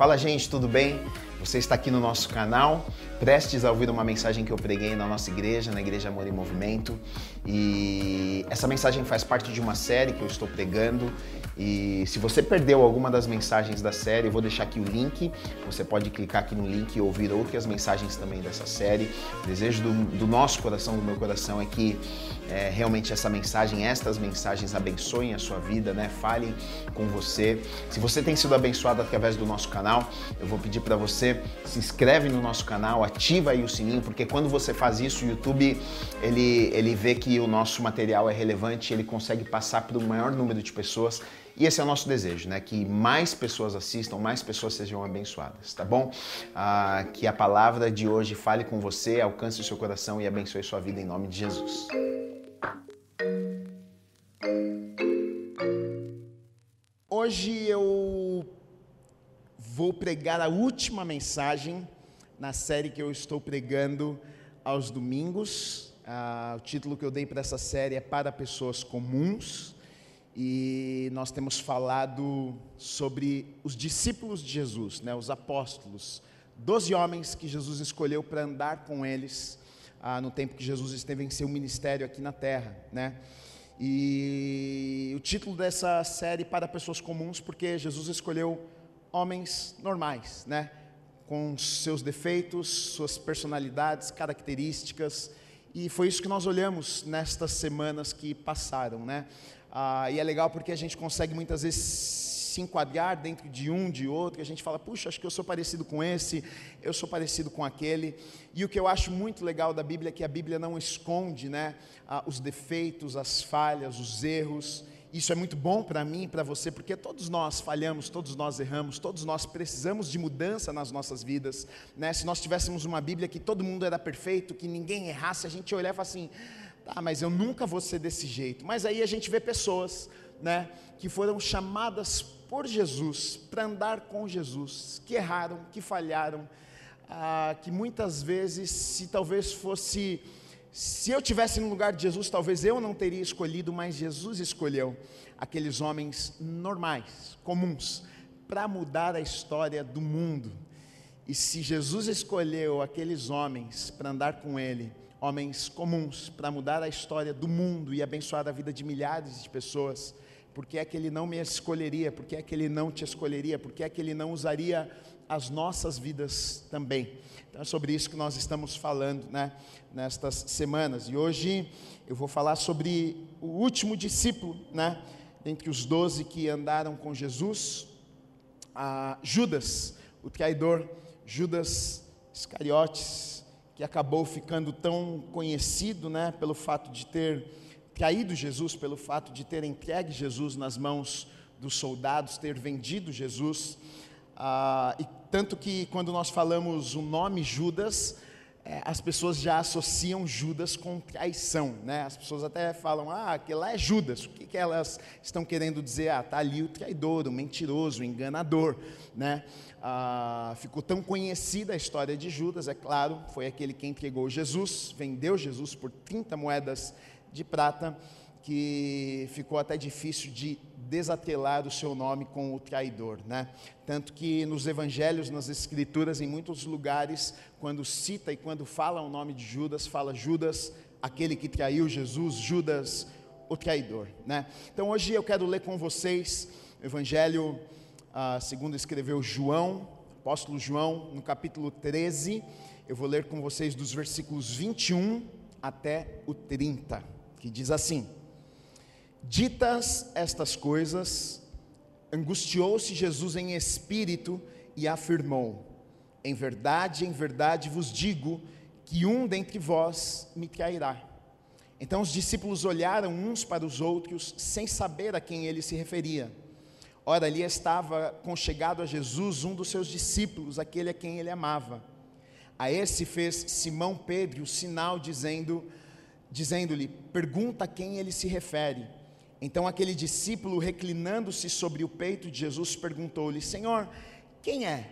Fala, gente, tudo bem? Você está aqui no nosso canal, prestes a ouvir uma mensagem que eu preguei na nossa igreja, na Igreja Amor e Movimento. E essa mensagem faz parte de uma série que eu estou pregando. E se você perdeu alguma das mensagens da série, eu vou deixar aqui o link. Você pode clicar aqui no link e ouvir outras mensagens também dessa série. O desejo do, do nosso coração, do meu coração, é que é, realmente essa mensagem, estas mensagens abençoem a sua vida, né? Falem com você. Se você tem sido abençoado através do nosso canal, eu vou pedir para você se inscreve no nosso canal, ativa aí o sininho, porque quando você faz isso, o YouTube ele, ele vê que o nosso material é relevante, ele consegue passar para o maior número de pessoas. E esse é o nosso desejo, né? Que mais pessoas assistam, mais pessoas sejam abençoadas, tá bom? Ah, que a palavra de hoje fale com você, alcance o seu coração e abençoe sua vida em nome de Jesus. Hoje eu vou pregar a última mensagem na série que eu estou pregando aos domingos. Ah, o título que eu dei para essa série é Para Pessoas Comuns. E nós temos falado sobre os discípulos de Jesus, né, os apóstolos, doze homens que Jesus escolheu para andar com eles ah, no tempo que Jesus esteve em seu ministério aqui na terra, né? E o título dessa série para pessoas comuns, porque Jesus escolheu homens normais, né? Com seus defeitos, suas personalidades, características, e foi isso que nós olhamos nestas semanas que passaram, né? Ah, e é legal porque a gente consegue muitas vezes se enquadrar dentro de um, de outro, e a gente fala, puxa, acho que eu sou parecido com esse, eu sou parecido com aquele. E o que eu acho muito legal da Bíblia é que a Bíblia não esconde né, os defeitos, as falhas, os erros. Isso é muito bom para mim e para você, porque todos nós falhamos, todos nós erramos, todos nós precisamos de mudança nas nossas vidas. Né? Se nós tivéssemos uma Bíblia que todo mundo era perfeito, que ninguém errasse, a gente olhava assim, tá, mas eu nunca vou ser desse jeito. Mas aí a gente vê pessoas né, que foram chamadas por Jesus, para andar com Jesus, que erraram, que falharam, ah, que muitas vezes, se talvez fosse, se eu tivesse no lugar de Jesus, talvez eu não teria escolhido, mas Jesus escolheu aqueles homens normais, comuns, para mudar a história do mundo. E se Jesus escolheu aqueles homens para andar com Ele, homens comuns, para mudar a história do mundo e abençoar a vida de milhares de pessoas, por que é que Ele não me escolheria? Por que é que Ele não te escolheria? Por que é que Ele não usaria as nossas vidas também? Então é sobre isso que nós estamos falando né, nestas semanas. E hoje eu vou falar sobre o último discípulo, né, dentre os doze que andaram com Jesus, Judas, o traidor, Judas Iscariotes, que acabou ficando tão conhecido né, pelo fato de ter traído Jesus pelo fato de ter entregue Jesus nas mãos dos soldados, ter vendido Jesus. Ah, e tanto que quando nós falamos o nome Judas, é, as pessoas já associam Judas com traição, né? As pessoas até falam, ah, aquele lá é Judas. O que, que elas estão querendo dizer? Ah, está ali o traidor, o mentiroso, o enganador, né? Ah, ficou tão conhecida a história de Judas, é claro, foi aquele que entregou Jesus, vendeu Jesus por 30 moedas de prata que ficou até difícil de desatrelar o seu nome com o traidor, né? Tanto que nos evangelhos, nas escrituras, em muitos lugares, quando cita e quando fala o nome de Judas, fala Judas, aquele que traiu Jesus, Judas, o traidor, né? Então hoje eu quero ler com vocês o evangelho ah, segundo escreveu João, apóstolo João, no capítulo 13, eu vou ler com vocês dos versículos 21 até o 30 que diz assim: Ditas estas coisas, angustiou-se Jesus em espírito e afirmou: Em verdade, em verdade vos digo que um dentre vós me trairá. Então os discípulos olharam uns para os outros, sem saber a quem ele se referia. Ora, ali estava conchegado a Jesus um dos seus discípulos, aquele a quem ele amava. A esse fez Simão Pedro o sinal, dizendo: dizendo-lhe: Pergunta a quem ele se refere. Então aquele discípulo, reclinando-se sobre o peito de Jesus, perguntou-lhe: Senhor, quem é?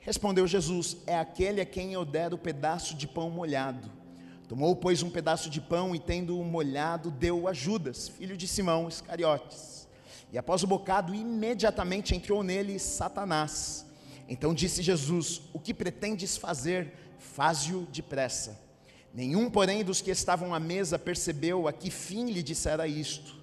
Respondeu Jesus: É aquele a quem eu der o pedaço de pão molhado. Tomou, pois, um pedaço de pão e, tendo-o molhado, deu a Judas, filho de Simão Iscariotes. E após o bocado, imediatamente entrou nele Satanás. Então disse Jesus: O que pretendes fazer, faze-o depressa. Nenhum, porém, dos que estavam à mesa percebeu a que fim lhe dissera isto.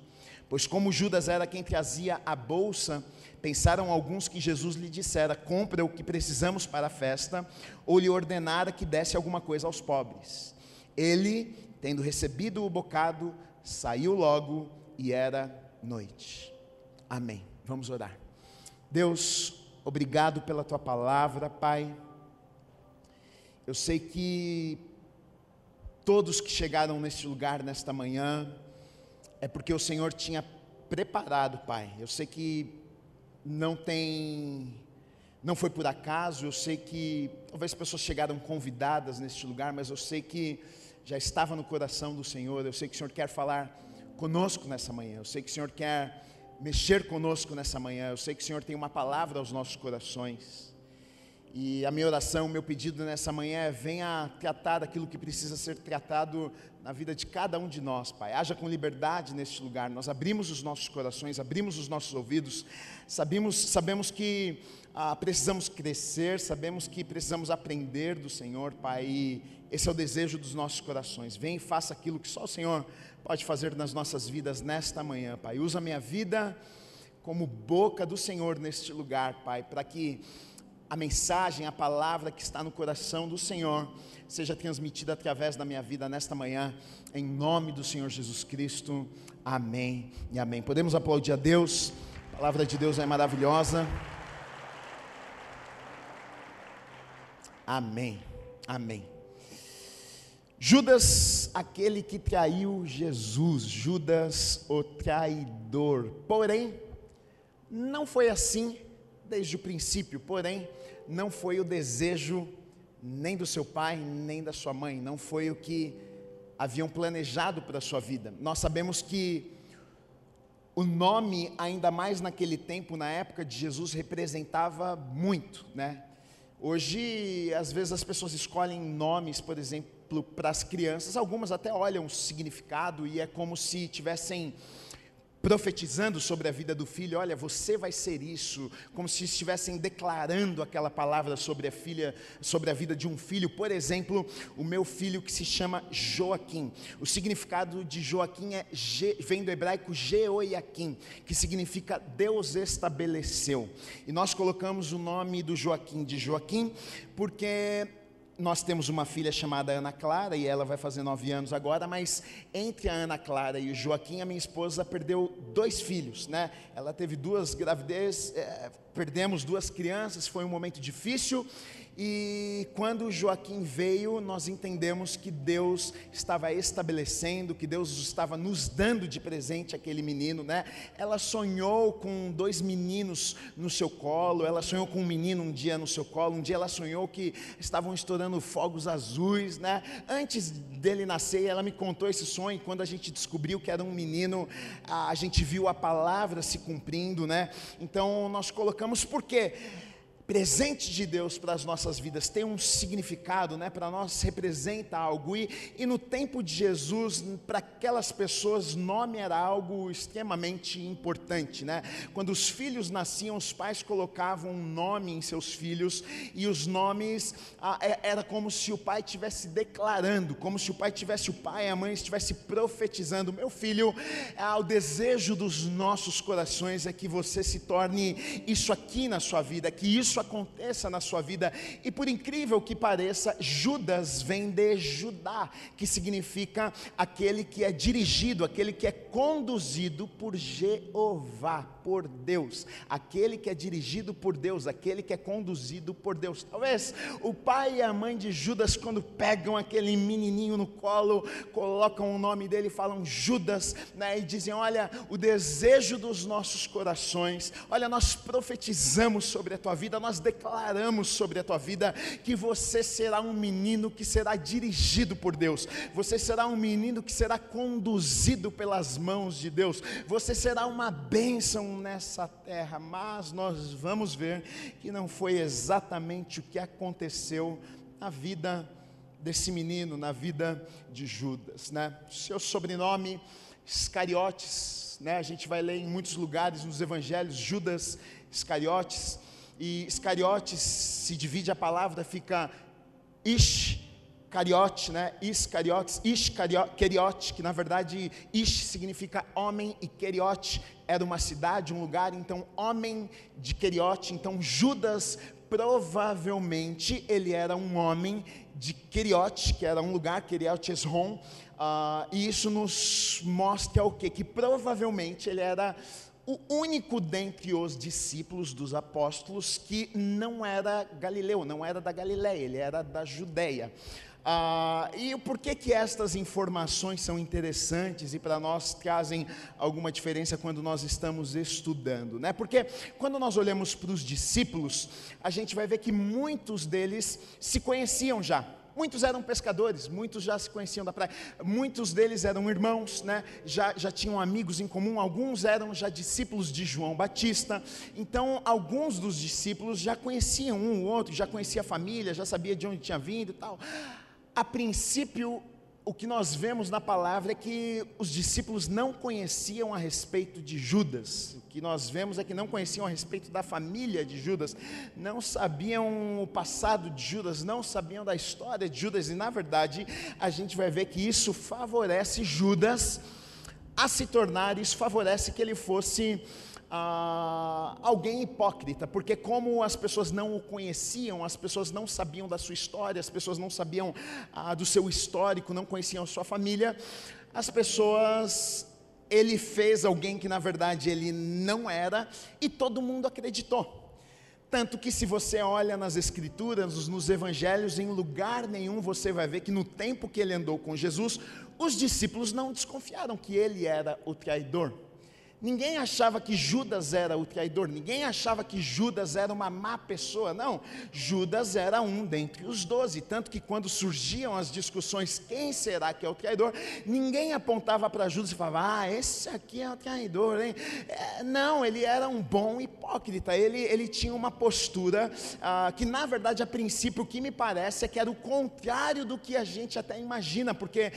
Pois, como Judas era quem trazia a bolsa, pensaram alguns que Jesus lhe dissera: Compra o que precisamos para a festa, ou lhe ordenara que desse alguma coisa aos pobres. Ele, tendo recebido o bocado, saiu logo e era noite. Amém. Vamos orar. Deus, obrigado pela tua palavra, Pai. Eu sei que todos que chegaram neste lugar nesta manhã, é porque o Senhor tinha preparado, Pai. Eu sei que não tem, não foi por acaso, eu sei que talvez pessoas chegaram convidadas neste lugar, mas eu sei que já estava no coração do Senhor, eu sei que o Senhor quer falar conosco nessa manhã, eu sei que o Senhor quer mexer conosco nessa manhã, eu sei que o Senhor tem uma palavra aos nossos corações. E a minha oração, o meu pedido nessa manhã é: venha tratar aquilo que precisa ser tratado na vida de cada um de nós, Pai. Haja com liberdade neste lugar. Nós abrimos os nossos corações, abrimos os nossos ouvidos. Sabemos, sabemos que ah, precisamos crescer, sabemos que precisamos aprender do Senhor, Pai. E esse é o desejo dos nossos corações. Vem e faça aquilo que só o Senhor pode fazer nas nossas vidas nesta manhã, Pai. Usa a minha vida como boca do Senhor neste lugar, Pai, para que a mensagem, a palavra que está no coração do Senhor seja transmitida através da minha vida nesta manhã, em nome do Senhor Jesus Cristo. Amém e amém. Podemos aplaudir a Deus, a palavra de Deus é maravilhosa. Amém, amém. Judas, aquele que traiu Jesus, Judas, o traidor. Porém, não foi assim desde o princípio, porém, não foi o desejo nem do seu pai, nem da sua mãe, não foi o que haviam planejado para a sua vida. Nós sabemos que o nome, ainda mais naquele tempo, na época de Jesus, representava muito, né? Hoje, às vezes as pessoas escolhem nomes, por exemplo, para as crianças, algumas até olham o significado e é como se tivessem profetizando sobre a vida do filho, olha, você vai ser isso, como se estivessem declarando aquela palavra sobre a filha, sobre a vida de um filho. Por exemplo, o meu filho que se chama Joaquim. O significado de Joaquim é vem do hebraico Jeoiaquim, que significa Deus estabeleceu. E nós colocamos o nome do Joaquim de Joaquim porque nós temos uma filha chamada Ana Clara e ela vai fazer nove anos agora, mas entre a Ana Clara e o Joaquim, a minha esposa perdeu dois filhos, né? Ela teve duas gravidez, é, perdemos duas crianças, foi um momento difícil e quando Joaquim veio, nós entendemos que Deus estava estabelecendo, que Deus estava nos dando de presente aquele menino, né? Ela sonhou com dois meninos no seu colo, ela sonhou com um menino um dia no seu colo, um dia ela sonhou que estavam estourando fogos azuis, né? Antes dele nascer, ela me contou esse sonho, quando a gente descobriu que era um menino, a gente viu a palavra se cumprindo, né? Então nós colocamos por quê? Presente de Deus para as nossas vidas tem um significado, né? Para nós representa algo e, e no tempo de Jesus, para aquelas pessoas, nome era algo extremamente importante, né? Quando os filhos nasciam, os pais colocavam um nome em seus filhos e os nomes ah, era como se o pai estivesse declarando, como se o pai tivesse o pai e a mãe estivesse profetizando. Meu filho, ah, o desejo dos nossos corações é que você se torne isso aqui na sua vida, que isso isso aconteça na sua vida. E por incrível que pareça, Judas vem de Judá, que significa aquele que é dirigido, aquele que é conduzido por Jeová, por Deus, aquele que é dirigido por Deus, aquele que é conduzido por Deus. Talvez o pai e a mãe de Judas, quando pegam aquele menininho no colo, colocam o nome dele, falam Judas, né, e dizem: Olha, o desejo dos nossos corações, olha, nós profetizamos sobre a tua vida, nós declaramos sobre a tua vida que você será um menino que será dirigido por Deus, você será um menino que será conduzido pelas mãos de Deus, você será uma bênção nessa terra, mas nós vamos ver que não foi exatamente o que aconteceu na vida desse menino, na vida de Judas, né? Seu sobrenome Iscariotes, né? A gente vai ler em muitos lugares nos evangelhos Judas Iscariotes e Iscariotes se divide a palavra, fica Ish, Cariote, né? Iscariotes, Iscariote, que na verdade Ish significa homem e Keriote era uma cidade, um lugar, então homem de Keriote, então Judas provavelmente ele era um homem de Keriote, que era um lugar, Keriote Esron, uh, e isso nos mostra o quê? Que provavelmente ele era o único dentre os discípulos dos apóstolos que não era galileu, não era da Galiléia, ele era da Judéia. Ah, e por que que estas informações são interessantes e para nós trazem alguma diferença quando nós estamos estudando, né? Porque quando nós olhamos para os discípulos, a gente vai ver que muitos deles se conheciam já. Muitos eram pescadores, muitos já se conheciam da praia, muitos deles eram irmãos, né? já, já tinham amigos em comum, alguns eram já discípulos de João Batista, então alguns dos discípulos já conheciam um ou outro, já conhecia a família, já sabia de onde tinha vindo e tal a princípio, o que nós vemos na palavra é que os discípulos não conheciam a respeito de Judas. O que nós vemos é que não conheciam a respeito da família de Judas, não sabiam o passado de Judas, não sabiam da história de Judas, e na verdade, a gente vai ver que isso favorece Judas a se tornar, isso favorece que ele fosse ah, alguém hipócrita, porque como as pessoas não o conheciam, as pessoas não sabiam da sua história, as pessoas não sabiam ah, do seu histórico, não conheciam a sua família, as pessoas ele fez alguém que na verdade ele não era e todo mundo acreditou. Tanto que, se você olha nas Escrituras, nos Evangelhos, em lugar nenhum você vai ver que no tempo que ele andou com Jesus, os discípulos não desconfiaram que ele era o traidor. Ninguém achava que Judas era o traidor, ninguém achava que Judas era uma má pessoa, não. Judas era um dentre os doze, tanto que quando surgiam as discussões, quem será que é o traidor, ninguém apontava para Judas e falava, ah, esse aqui é o traidor, hein? É, não, ele era um bom hipócrita, ele, ele tinha uma postura ah, que, na verdade, a princípio, o que me parece é que era o contrário do que a gente até imagina, porque,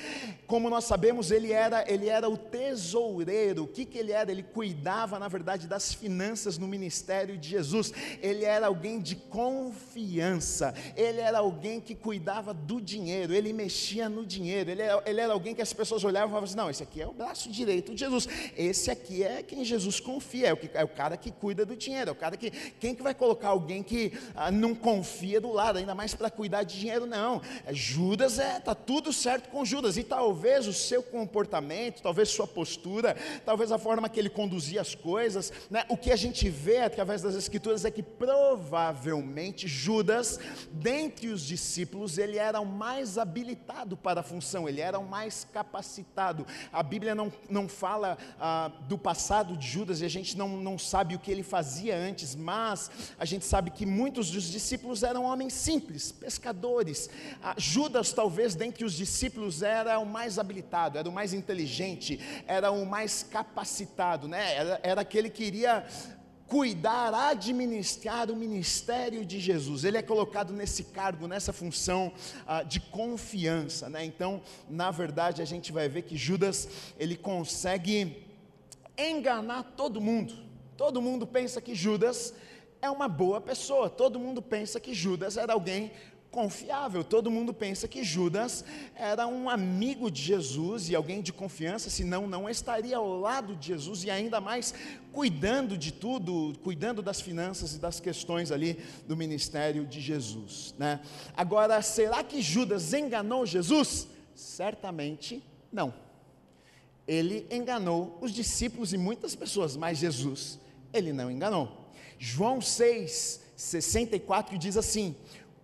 como nós sabemos, ele era, ele era o tesoureiro, o que, que ele era? Ele cuidava, na verdade, das finanças no ministério de Jesus. Ele era alguém de confiança, ele era alguém que cuidava do dinheiro, ele mexia no dinheiro, ele era, ele era alguém que as pessoas olhavam e falavam assim: não, esse aqui é o braço direito de Jesus, esse aqui é quem Jesus confia, é o, que, é o cara que cuida do dinheiro, é o cara que. Quem que vai colocar alguém que ah, não confia do lado, ainda mais para cuidar de dinheiro? Não. É, Judas é, tá tudo certo com Judas, e talvez o seu comportamento, talvez sua postura, talvez a forma que ele ele conduzia as coisas. Né? O que a gente vê através das Escrituras é que provavelmente Judas, dentre os discípulos, ele era o mais habilitado para a função, ele era o mais capacitado. A Bíblia não, não fala ah, do passado de Judas e a gente não, não sabe o que ele fazia antes, mas a gente sabe que muitos dos discípulos eram homens simples, pescadores. Ah, Judas, talvez, dentre os discípulos, era o mais habilitado, era o mais inteligente, era o mais capacitado né? Era, era aquele que iria cuidar, administrar o ministério de Jesus. Ele é colocado nesse cargo, nessa função ah, de confiança, né? Então, na verdade, a gente vai ver que Judas ele consegue enganar todo mundo. Todo mundo pensa que Judas é uma boa pessoa. Todo mundo pensa que Judas era alguém confiável. Todo mundo pensa que Judas era um amigo de Jesus e alguém de confiança, senão não estaria ao lado de Jesus e ainda mais cuidando de tudo, cuidando das finanças e das questões ali do ministério de Jesus, né? Agora, será que Judas enganou Jesus? Certamente não. Ele enganou os discípulos e muitas pessoas, mas Jesus, ele não enganou. João 6, 64 diz assim: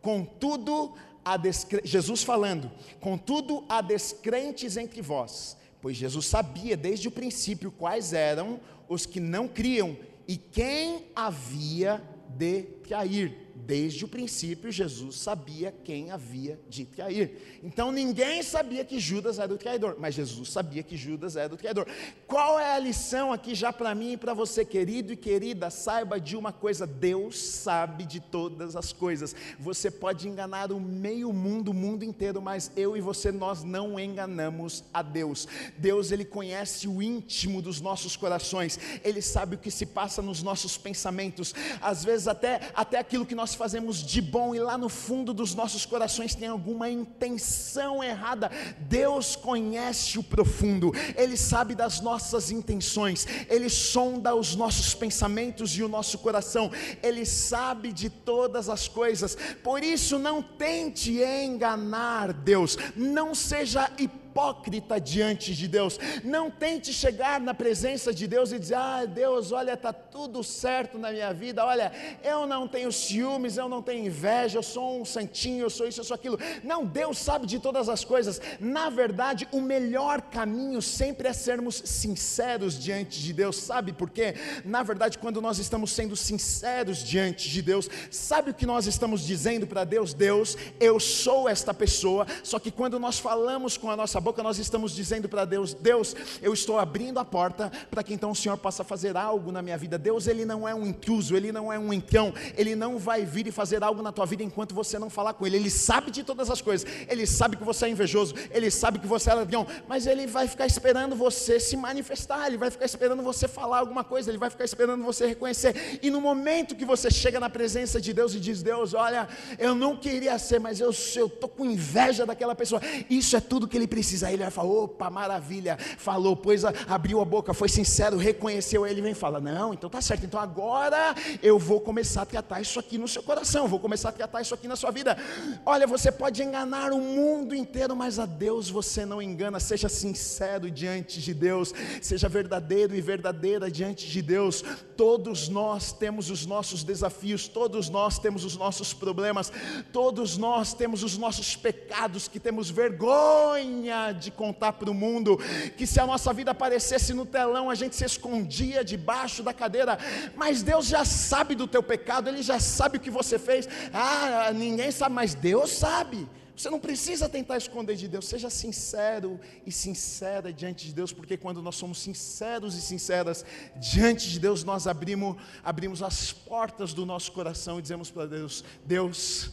Contudo, há descre... Jesus falando, contudo há descrentes entre vós, pois Jesus sabia desde o princípio quais eram os que não criam e quem havia de trair. Desde o princípio, Jesus sabia quem havia de trair. Então ninguém sabia que Judas era o traidor, mas Jesus sabia que Judas era o traidor. Qual é a lição aqui já para mim e para você, querido e querida? Saiba de uma coisa: Deus sabe de todas as coisas. Você pode enganar o meio mundo, o mundo inteiro, mas eu e você, nós não enganamos a Deus. Deus, Ele conhece o íntimo dos nossos corações, Ele sabe o que se passa nos nossos pensamentos, às vezes até, até aquilo que nós nós fazemos de bom e lá no fundo dos nossos corações tem alguma intenção errada. Deus conhece o profundo, Ele sabe das nossas intenções, Ele sonda os nossos pensamentos e o nosso coração, Ele sabe de todas as coisas. Por isso, não tente enganar Deus, não seja hipócrita hipócrita diante de Deus. Não tente chegar na presença de Deus e dizer: Ah, Deus, olha, está tudo certo na minha vida. Olha, eu não tenho ciúmes, eu não tenho inveja, eu sou um santinho, eu sou isso, eu sou aquilo. Não, Deus sabe de todas as coisas. Na verdade, o melhor caminho sempre é sermos sinceros diante de Deus. Sabe por quê? Na verdade, quando nós estamos sendo sinceros diante de Deus, sabe o que nós estamos dizendo para Deus? Deus, eu sou esta pessoa. Só que quando nós falamos com a nossa boca nós estamos dizendo para Deus: Deus, eu estou abrindo a porta para que então o Senhor possa fazer algo na minha vida. Deus, Ele não é um intruso, Ele não é um encão, Ele não vai vir e fazer algo na tua vida enquanto você não falar com Ele. Ele sabe de todas as coisas, Ele sabe que você é invejoso, Ele sabe que você é ladrão, mas Ele vai ficar esperando você se manifestar, Ele vai ficar esperando você falar alguma coisa, Ele vai ficar esperando você reconhecer. E no momento que você chega na presença de Deus e diz: Deus, olha, eu não queria ser, mas eu estou com inveja daquela pessoa, isso é tudo que Ele precisa precisa. Aí ele vai falar: opa, maravilha. Falou, pois abriu a boca, foi sincero, reconheceu. Aí ele vem e fala: não, então tá certo. Então agora eu vou começar a tratar isso aqui no seu coração, vou começar a tratar isso aqui na sua vida. Olha, você pode enganar o mundo inteiro, mas a Deus você não engana. Seja sincero diante de Deus, seja verdadeiro e verdadeira diante de Deus. Todos nós temos os nossos desafios, todos nós temos os nossos problemas, todos nós temos os nossos pecados que temos vergonha de contar para o mundo, que se a nossa vida aparecesse no telão, a gente se escondia debaixo da cadeira, mas Deus já sabe do teu pecado, Ele já sabe o que você fez, ah, ninguém sabe, mas Deus sabe. Você não precisa tentar esconder de Deus, seja sincero e sincera diante de Deus, porque quando nós somos sinceros e sinceras diante de Deus, nós abrimos, abrimos as portas do nosso coração e dizemos para Deus: Deus,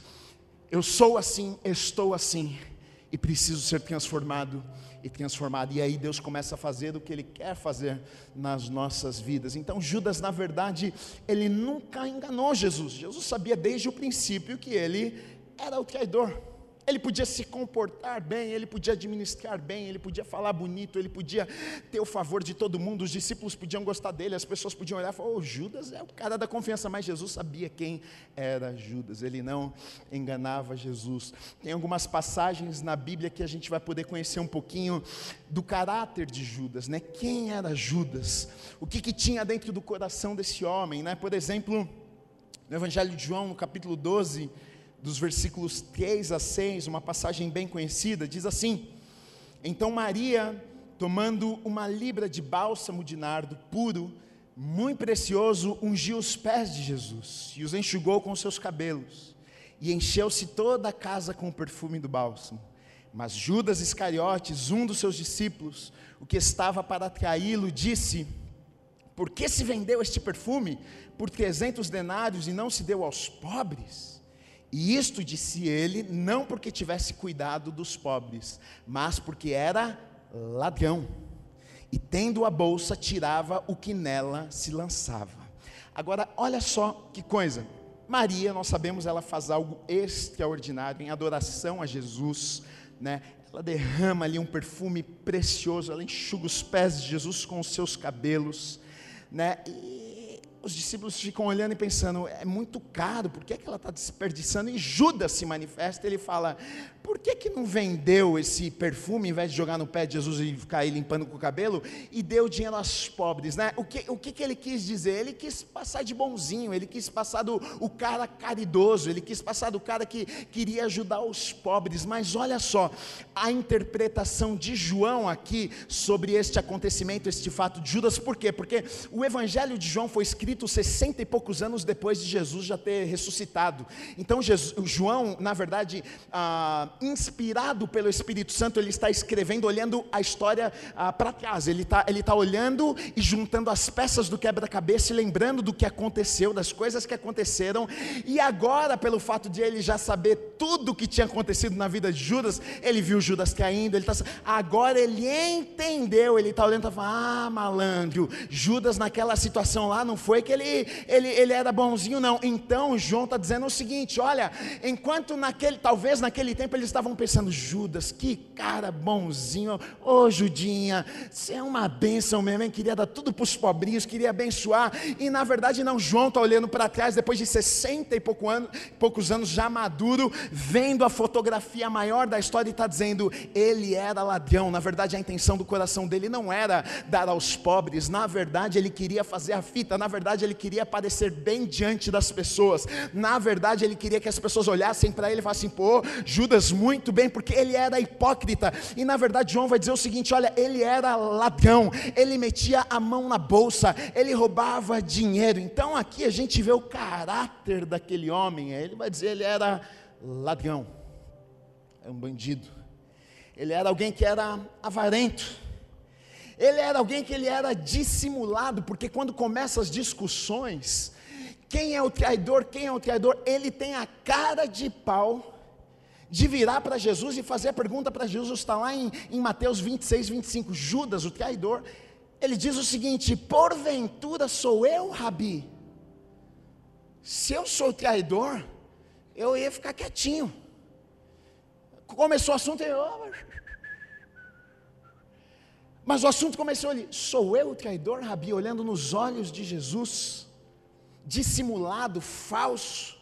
eu sou assim, estou assim, e preciso ser transformado e transformado. E aí Deus começa a fazer o que Ele quer fazer nas nossas vidas. Então Judas, na verdade, ele nunca enganou Jesus. Jesus sabia desde o princípio que ele era o traidor ele podia se comportar bem, ele podia administrar bem, ele podia falar bonito, ele podia ter o favor de todo mundo, os discípulos podiam gostar dele, as pessoas podiam olhar e falar: oh, Judas é o cara da confiança, mas Jesus sabia quem era Judas, ele não enganava Jesus. Tem algumas passagens na Bíblia que a gente vai poder conhecer um pouquinho do caráter de Judas, né? Quem era Judas? O que, que tinha dentro do coração desse homem, né? Por exemplo, no Evangelho de João, no capítulo 12 dos versículos 3 a 6, uma passagem bem conhecida, diz assim: Então Maria, tomando uma libra de bálsamo de nardo puro, muito precioso, ungiu os pés de Jesus e os enxugou com seus cabelos, e encheu-se toda a casa com o perfume do bálsamo. Mas Judas Iscariotes, um dos seus discípulos, o que estava para traí-lo, disse: Por que se vendeu este perfume por trezentos denários e não se deu aos pobres? E isto disse ele, não porque tivesse cuidado dos pobres, mas porque era ladrão. E tendo a bolsa, tirava o que nela se lançava. Agora, olha só que coisa. Maria, nós sabemos, ela faz algo extraordinário em adoração a Jesus, né? Ela derrama ali um perfume precioso, ela enxuga os pés de Jesus com os seus cabelos, né? E os discípulos ficam olhando e pensando, é muito caro, por que, é que ela está desperdiçando? E Judas se manifesta, ele fala, por que, que não vendeu esse perfume, em vez de jogar no pé de Jesus e ficar aí limpando com o cabelo, e deu dinheiro aos pobres, né? O que, o que, que ele quis dizer? Ele quis passar de bonzinho, ele quis passar do o cara caridoso, ele quis passar do cara que queria ajudar os pobres, mas olha só, a interpretação de João aqui sobre este acontecimento, este fato de Judas, por quê? Porque o evangelho de João foi escrito escrito 60 e poucos anos depois de Jesus já ter ressuscitado. Então, Jesus, João, na verdade, ah, inspirado pelo Espírito Santo, ele está escrevendo, olhando a história ah, para trás. Ele está ele tá olhando e juntando as peças do quebra-cabeça e lembrando do que aconteceu, das coisas que aconteceram. E agora, pelo fato de ele já saber tudo o que tinha acontecido na vida de Judas, ele viu Judas caindo. Ele tá, agora ele entendeu. Ele está olhando e está falando: Ah, malandro, Judas naquela situação lá não foi que ele, ele, ele era bonzinho, não. Então João está dizendo o seguinte: olha, enquanto naquele, talvez naquele tempo eles estavam pensando, Judas, que cara bonzinho, ô oh, Judinha, você é uma bênção mesmo, hein? queria dar tudo para os pobrinhos, queria abençoar, e na verdade não, João está olhando para trás, depois de 60 e pouco ano, poucos anos já maduro, vendo a fotografia maior da história e está dizendo, ele era ladrão, na verdade a intenção do coração dele não era dar aos pobres, na verdade ele queria fazer a fita, na verdade ele queria parecer bem diante das pessoas, na verdade ele queria que as pessoas olhassem para ele e falassem, pô, Judas muito bem, porque ele era hipócrita, e na verdade João vai dizer o seguinte: olha, ele era ladrão, ele metia a mão na bolsa, ele roubava dinheiro, então aqui a gente vê o caráter daquele homem, ele vai dizer, ele era ladrão, é um bandido, ele era alguém que era avarento, ele era alguém que ele era dissimulado, porque quando começam as discussões, quem é o traidor, quem é o traidor, ele tem a cara de pau de virar para Jesus e fazer a pergunta para Jesus, está lá em, em Mateus 26, 25, Judas, o traidor, ele diz o seguinte: porventura sou eu, Rabi? Se eu sou traidor, eu ia ficar quietinho. Começou o assunto, eu, mas o assunto começou ali: sou eu o traidor, Rabi, olhando nos olhos de Jesus, dissimulado, falso,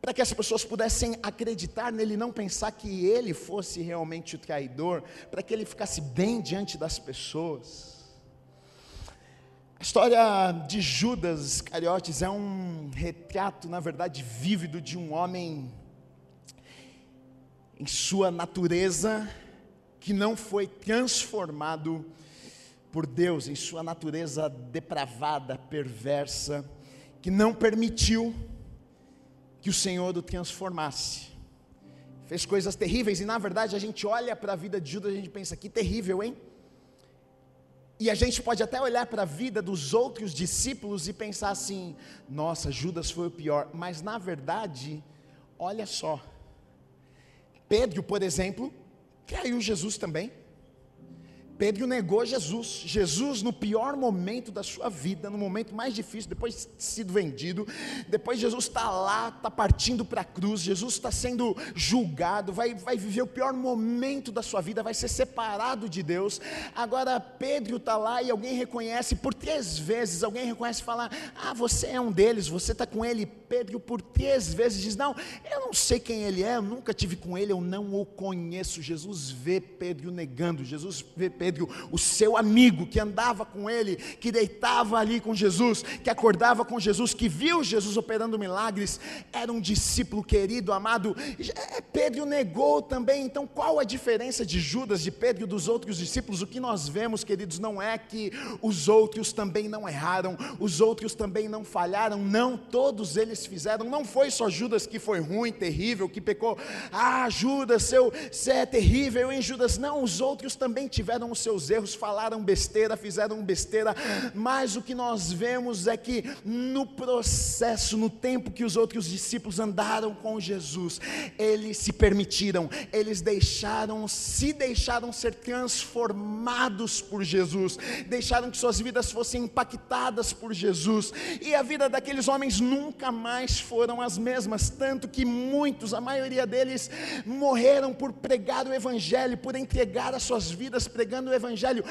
para que as pessoas pudessem acreditar nele, não pensar que ele fosse realmente o traidor, para que ele ficasse bem diante das pessoas. A história de Judas Iscariotes é um retrato, na verdade, vívido de um homem em sua natureza que não foi transformado por Deus em sua natureza depravada, perversa, que não permitiu que o Senhor o transformasse. Fez coisas terríveis e na verdade a gente olha para a vida de Judas e a gente pensa que terrível, hein? E a gente pode até olhar para a vida dos outros discípulos e pensar assim: nossa, Judas foi o pior. Mas na verdade, olha só. Pedro, por exemplo, Traiu Jesus também. Pedro negou Jesus. Jesus, no pior momento da sua vida, no momento mais difícil, depois de sido vendido, depois Jesus está lá, está partindo para a cruz, Jesus está sendo julgado, vai, vai viver o pior momento da sua vida, vai ser separado de Deus. Agora, Pedro está lá e alguém reconhece, por três vezes, alguém reconhece e fala: Ah, você é um deles, você está com ele. Pedro, por três vezes, diz: Não, eu não sei quem ele é, eu nunca tive com ele, eu não o conheço. Jesus vê Pedro negando, Jesus vê Pedro Pedro, o seu amigo que andava com ele, que deitava ali com Jesus, que acordava com Jesus, que viu Jesus operando milagres, era um discípulo querido, amado. É, Pedro negou também. Então, qual a diferença de Judas, de Pedro e dos outros discípulos? O que nós vemos, queridos, não é que os outros também não erraram, os outros também não falharam, não, todos eles fizeram. Não foi só Judas que foi ruim, terrível, que pecou. Ah, Judas, seu, você é terrível, hein, Judas? Não, os outros também tiveram os seus erros, falaram besteira, fizeram besteira, mas o que nós vemos é que no processo, no tempo que os outros discípulos andaram com Jesus, eles se permitiram, eles deixaram, se deixaram ser transformados por Jesus, deixaram que suas vidas fossem impactadas por Jesus, e a vida daqueles homens nunca mais foram as mesmas, tanto que muitos, a maioria deles, morreram por pregar o Evangelho, por entregar as suas vidas pregando o Evangelho,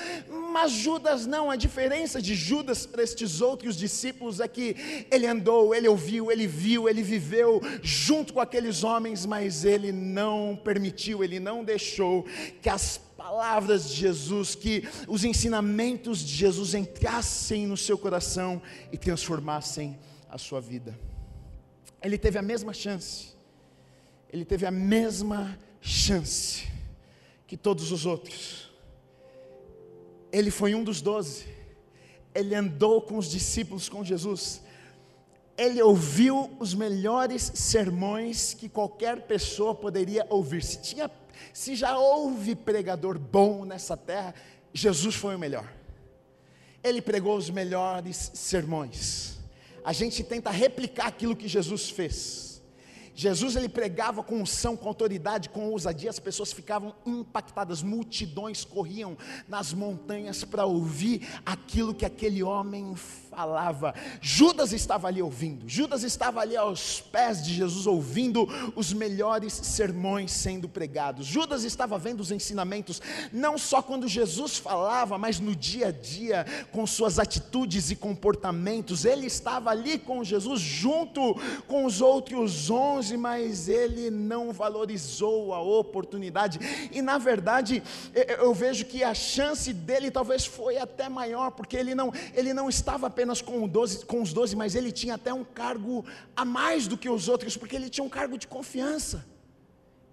mas Judas não, a diferença de Judas para estes outros discípulos é que ele andou, ele ouviu, ele viu, ele viveu junto com aqueles homens, mas ele não permitiu, ele não deixou que as palavras de Jesus, que os ensinamentos de Jesus entrassem no seu coração e transformassem a sua vida. Ele teve a mesma chance, ele teve a mesma chance que todos os outros ele foi um dos doze. ele andou com os discípulos, com Jesus, ele ouviu os melhores sermões que qualquer pessoa poderia ouvir. Se, tinha, se já houve pregador bom nessa terra, Jesus foi o melhor. Ele pregou os melhores sermões. A gente tenta replicar aquilo que Jesus fez. Jesus ele pregava com unção, com autoridade, com ousadia, as pessoas ficavam impactadas, multidões corriam nas montanhas para ouvir aquilo que aquele homem falava. Judas estava ali ouvindo, Judas estava ali aos pés de Jesus ouvindo os melhores sermões sendo pregados. Judas estava vendo os ensinamentos, não só quando Jesus falava, mas no dia a dia, com suas atitudes e comportamentos. Ele estava ali com Jesus, junto com os outros onze, mas ele não valorizou a oportunidade. E na verdade, eu vejo que a chance dele talvez foi até maior, porque ele não, ele não estava apenas com, 12, com os doze, mas ele tinha até um cargo a mais do que os outros, porque ele tinha um cargo de confiança.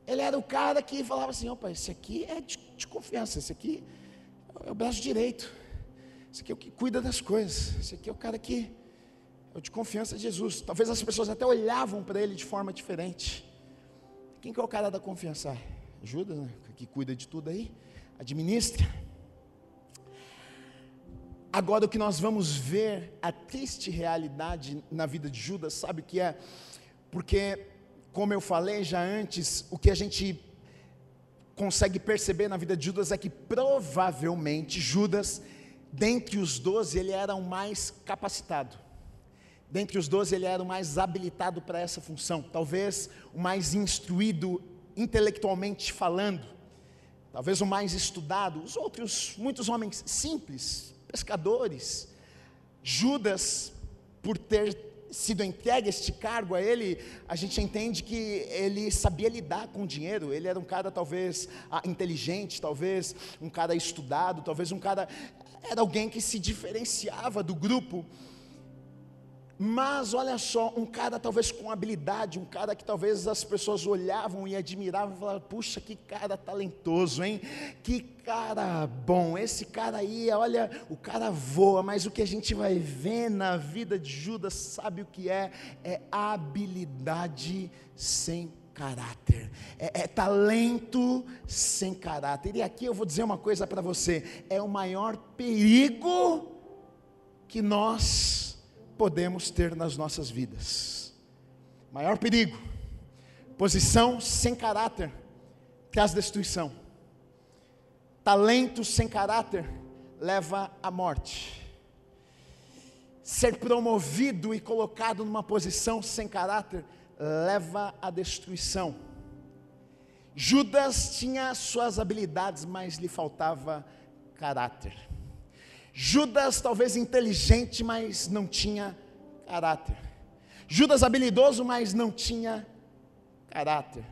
Ele era o cara que falava assim: opa, esse aqui é de, de confiança, esse aqui é o braço direito, esse aqui é o que cuida das coisas, esse aqui é o cara que é o de confiança de Jesus. Talvez as pessoas até olhavam para ele de forma diferente. Quem que é o cara da confiança? Ajuda, né? Que cuida de tudo aí, administra. Agora, o que nós vamos ver, a triste realidade na vida de Judas, sabe o que é? Porque, como eu falei já antes, o que a gente consegue perceber na vida de Judas é que provavelmente Judas, dentre os doze, ele era o mais capacitado. Dentre os doze, ele era o mais habilitado para essa função, talvez o mais instruído intelectualmente falando, talvez o mais estudado. Os outros, muitos homens simples, pescadores. Judas, por ter sido entregue este cargo a ele, a gente entende que ele sabia lidar com dinheiro, ele era um cara talvez ah, inteligente, talvez um cara estudado, talvez um cara, era alguém que se diferenciava do grupo, mas olha só, um cara talvez com habilidade, um cara que talvez as pessoas olhavam e admiravam e falavam: puxa, que cara talentoso, hein? Que cara bom, esse cara aí, olha, o cara voa, mas o que a gente vai ver na vida de Judas, sabe o que é? É habilidade sem caráter, é, é, talento sem caráter. E aqui eu vou dizer uma coisa para você: é o maior perigo que nós podemos ter nas nossas vidas. Maior perigo: posição sem caráter traz destruição. Talento sem caráter leva à morte. Ser promovido e colocado numa posição sem caráter leva à destruição. Judas tinha suas habilidades, mas lhe faltava caráter. Judas talvez inteligente, mas não tinha caráter. Judas habilidoso, mas não tinha caráter.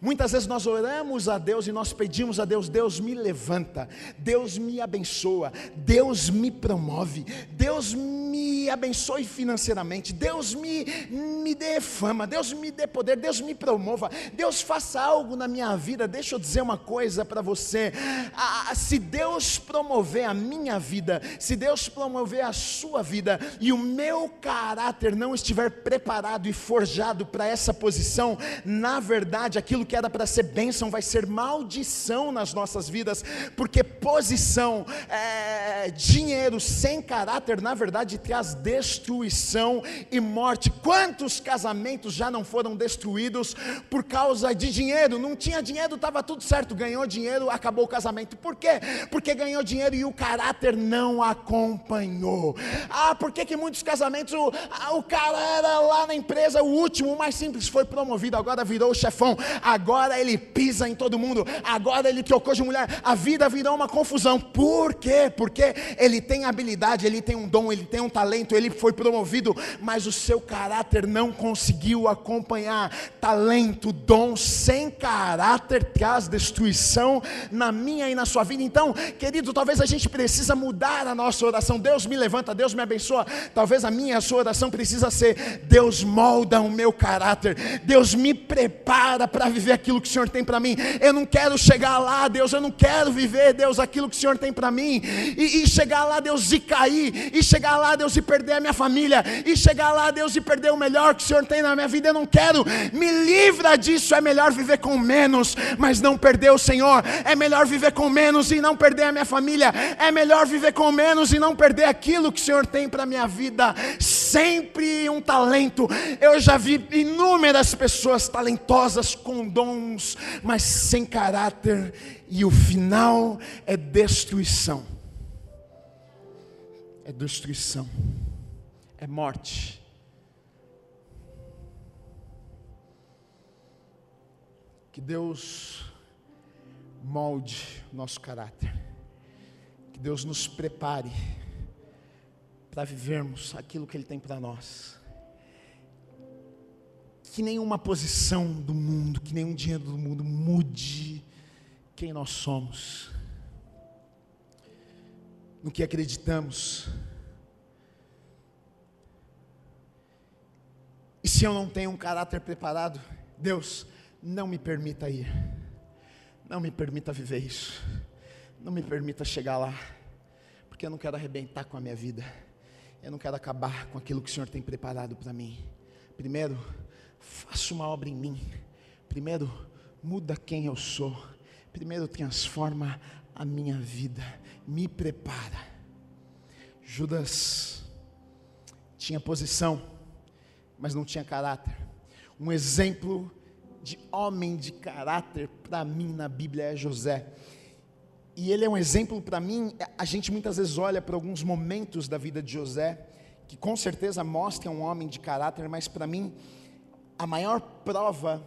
Muitas vezes nós oramos a Deus e nós pedimos a Deus: Deus me levanta, Deus me abençoa, Deus me promove, Deus me abençoe financeiramente, Deus me, me dê fama, Deus me dê poder, Deus me promova, Deus faça algo na minha vida. Deixa eu dizer uma coisa para você: ah, se Deus promover a minha vida, se Deus promover a sua vida e o meu caráter não estiver preparado e forjado para essa posição, na verdade, aquilo que era para ser bênção vai ser maldição nas nossas vidas, porque posição, é, dinheiro sem caráter, na verdade, traz destruição e morte. Quantos casamentos já não foram destruídos por causa de dinheiro? Não tinha dinheiro, estava tudo certo, ganhou dinheiro, acabou o casamento. Por quê? Porque ganhou dinheiro e o caráter não acompanhou. Ah, por que, que muitos casamentos, o, o cara era lá na empresa, o último, o mais simples, foi promovido, agora virou o chefão agora ele pisa em todo mundo, agora ele trocou de mulher, a vida virou uma confusão. Por quê? Porque ele tem habilidade, ele tem um dom, ele tem um talento, ele foi promovido, mas o seu caráter não conseguiu acompanhar. Talento, dom sem caráter traz destruição na minha e na sua vida. Então, querido, talvez a gente precisa mudar a nossa oração. Deus me levanta, Deus me abençoa. Talvez a minha e a sua oração precisa ser: Deus molda o meu caráter. Deus me prepara para para viver aquilo que o Senhor tem para mim. Eu não quero chegar lá, Deus, eu não quero viver, Deus, aquilo que o Senhor tem para mim. E, e, chegar lá, Deus, e cair. E chegar lá, Deus, e perder a minha família. E chegar lá, Deus, e perder o melhor que o Senhor tem na minha vida. Eu não quero. Me livra disso. É melhor viver com menos, mas não perder o Senhor. É melhor viver com menos e não perder a minha família. É melhor viver com menos e não perder aquilo que o Senhor tem para minha vida. Sempre um talento. Eu já vi inúmeras pessoas talentosas com dons, mas sem caráter, e o final é destruição. É destruição, é morte. Que Deus molde nosso caráter, que Deus nos prepare para vivermos aquilo que Ele tem para nós que nenhuma posição do mundo, que nenhum dinheiro do mundo mude quem nós somos, no que acreditamos. E se eu não tenho um caráter preparado, Deus, não me permita ir, não me permita viver isso, não me permita chegar lá, porque eu não quero arrebentar com a minha vida, eu não quero acabar com aquilo que o Senhor tem preparado para mim. Primeiro, faça uma obra em mim. Primeiro, muda quem eu sou. Primeiro, transforma a minha vida. Me prepara. Judas tinha posição, mas não tinha caráter. Um exemplo de homem de caráter para mim na Bíblia é José. E ele é um exemplo para mim. A gente muitas vezes olha para alguns momentos da vida de José, que com certeza mostram um homem de caráter, mas para mim a maior prova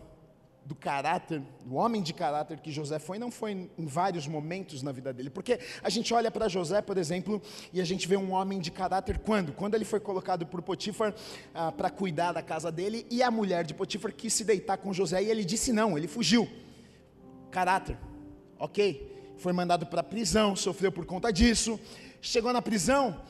do caráter, do homem de caráter que José foi, não foi em vários momentos na vida dele. Porque a gente olha para José, por exemplo, e a gente vê um homem de caráter quando? Quando ele foi colocado por Potifar ah, para cuidar da casa dele, e a mulher de Potifar quis se deitar com José, e ele disse não, ele fugiu. Caráter, ok. Foi mandado para a prisão, sofreu por conta disso. Chegou na prisão,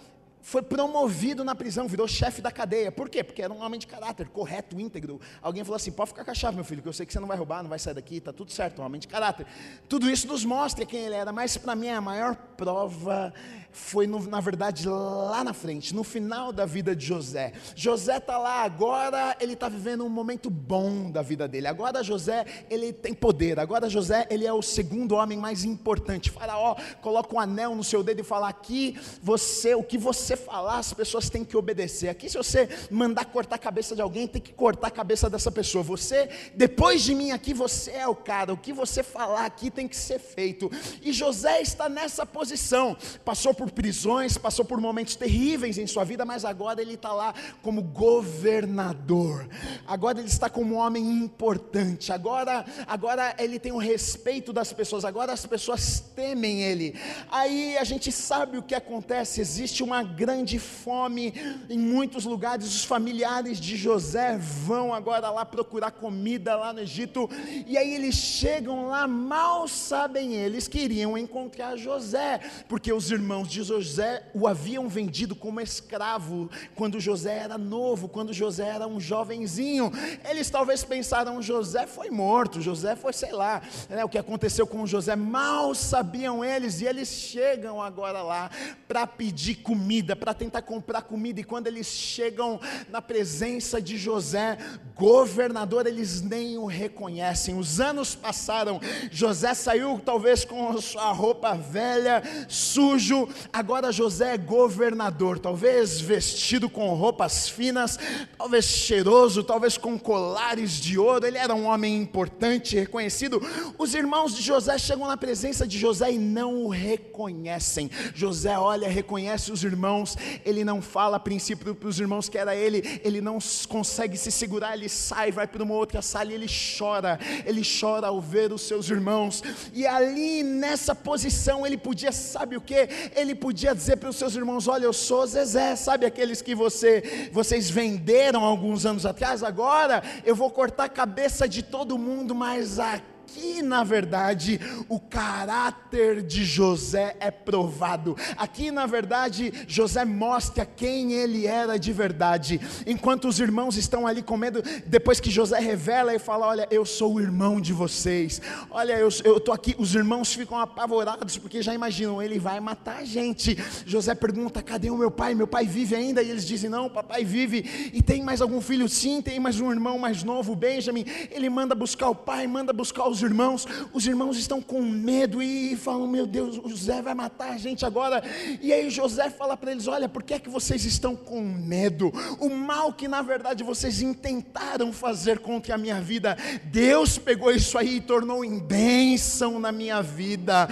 foi promovido na prisão, virou chefe da cadeia. Por quê? Porque era um homem de caráter, correto, íntegro. Alguém falou assim: pode ficar com a chave, meu filho, que eu sei que você não vai roubar, não vai sair daqui, está tudo certo, um homem de caráter. Tudo isso nos mostra quem ele era, mas para mim a maior prova foi, no, na verdade, lá na frente, no final da vida de José. José está lá agora, ele está vivendo um momento bom da vida dele. Agora José, ele tem poder. Agora José, ele é o segundo homem mais importante. Faraó coloca um anel no seu dedo e fala: aqui você, o que você falar, as pessoas têm que obedecer. Aqui, se você mandar cortar a cabeça de alguém, tem que cortar a cabeça dessa pessoa. Você, depois de mim aqui, você é o cara. O que você falar aqui tem que ser feito. E José está nessa posição. Passou por por prisões, passou por momentos terríveis em sua vida, mas agora ele está lá como governador. Agora ele está como um homem importante. Agora, agora ele tem o respeito das pessoas. Agora as pessoas temem ele. Aí a gente sabe o que acontece. Existe uma grande fome em muitos lugares. Os familiares de José vão agora lá procurar comida lá no Egito. E aí eles chegam lá, mal sabem eles que iriam encontrar José, porque os irmãos de de José o haviam vendido como escravo quando José era novo, quando José era um jovenzinho. Eles talvez pensaram: José foi morto, José foi, sei lá, né, o que aconteceu com José. Mal sabiam eles, e eles chegam agora lá para pedir comida, para tentar comprar comida. E quando eles chegam na presença de José, governador, eles nem o reconhecem. Os anos passaram, José saiu talvez com a sua roupa velha, sujo, Agora José é governador, talvez vestido com roupas finas, talvez cheiroso, talvez com colares de ouro. Ele era um homem importante, reconhecido. Os irmãos de José chegam na presença de José e não o reconhecem. José olha, reconhece os irmãos, ele não fala a princípio para os irmãos que era ele, ele não consegue se segurar, ele sai, vai para uma outra sala e ele chora. Ele chora ao ver os seus irmãos. E ali nessa posição ele podia, sabe o que? Ele podia dizer para os seus irmãos: Olha, eu sou Zezé, sabe aqueles que você, vocês venderam alguns anos atrás? Agora eu vou cortar a cabeça de todo mundo, mas aqui aqui, na verdade, o caráter de José é provado. Aqui, na verdade, José mostra quem ele era de verdade. Enquanto os irmãos estão ali com medo, depois que José revela e fala: Olha, eu sou o irmão de vocês. Olha, eu estou aqui. Os irmãos ficam apavorados porque já imaginam, ele vai matar a gente. José pergunta: Cadê o meu pai? Meu pai vive ainda? E eles dizem: Não, papai vive. E tem mais algum filho? Sim, tem mais um irmão mais novo, Benjamin. Ele manda buscar o pai, manda buscar os irmãos. Os irmãos estão com medo e falam: Meu Deus, o José vai matar a gente agora. E aí José fala para eles: Olha, por que é que vocês estão com medo? O mal que na verdade vocês intentaram fazer contra a minha vida, Deus pegou isso aí e tornou em bênção na minha vida.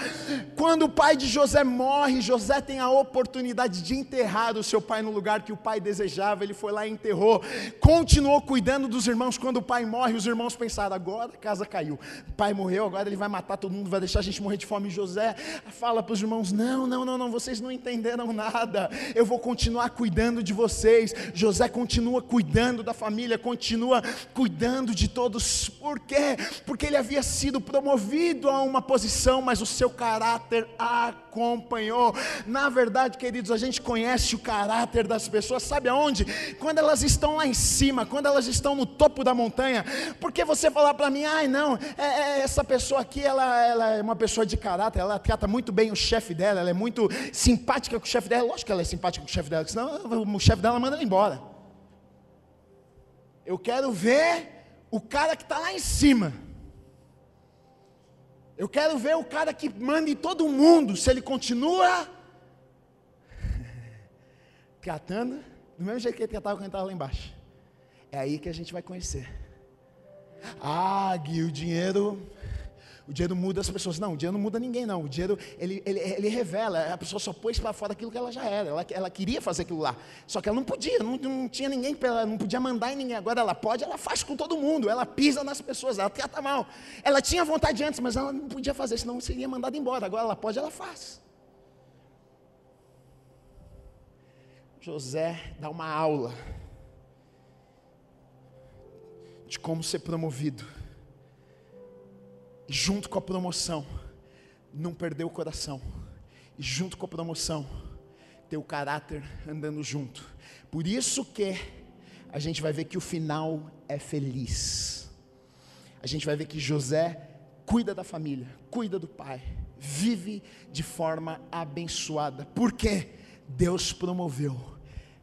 Quando o pai de José morre, José tem a oportunidade de enterrar o seu pai no lugar que o pai desejava. Ele foi lá e enterrou. Continuou cuidando dos irmãos. Quando o pai morre, os irmãos pensaram: agora a casa caiu. Pai morreu, agora ele vai matar todo mundo, vai deixar a gente morrer de fome. José fala para os irmãos: não, não, não, não, vocês não entenderam nada. Eu vou continuar cuidando de vocês. José continua cuidando da família, continua cuidando de todos. Por quê? Porque ele havia sido promovido a uma posição, mas o seu caráter acompanhou. Na verdade, queridos, a gente conhece o caráter das pessoas, sabe aonde? Quando elas estão lá em cima, quando elas estão no topo da montanha. Porque você falar para mim, ai não, é, é, essa pessoa aqui, ela, ela é uma pessoa de caráter, ela trata muito bem o chefe dela, ela é muito simpática com o chefe dela. Lógico que ela é simpática com o chefe dela, senão o chefe dela manda ela embora. Eu quero ver o cara que está lá em cima. Eu quero ver o cara que manda em todo mundo, se ele continua tratando do mesmo jeito que ele tratava quando estava lá embaixo. É aí que a gente vai conhecer. Ah, Gui, o dinheiro o dinheiro muda as pessoas. Não, o dinheiro não muda ninguém, não. O dinheiro, ele, ele, ele revela. A pessoa só pôs para fora aquilo que ela já era. Ela, ela queria fazer aquilo lá. Só que ela não podia, não, não tinha ninguém, para ela não podia mandar em ninguém. Agora ela pode, ela faz com todo mundo. Ela pisa nas pessoas, ela trata mal. Ela tinha vontade antes, mas ela não podia fazer, senão seria mandada embora. Agora ela pode, ela faz. José dá uma aula de como ser promovido junto com a promoção, não perder o coração. E junto com a promoção, ter o caráter andando junto. Por isso que a gente vai ver que o final é feliz. A gente vai ver que José cuida da família, cuida do pai, vive de forma abençoada. Porque Deus promoveu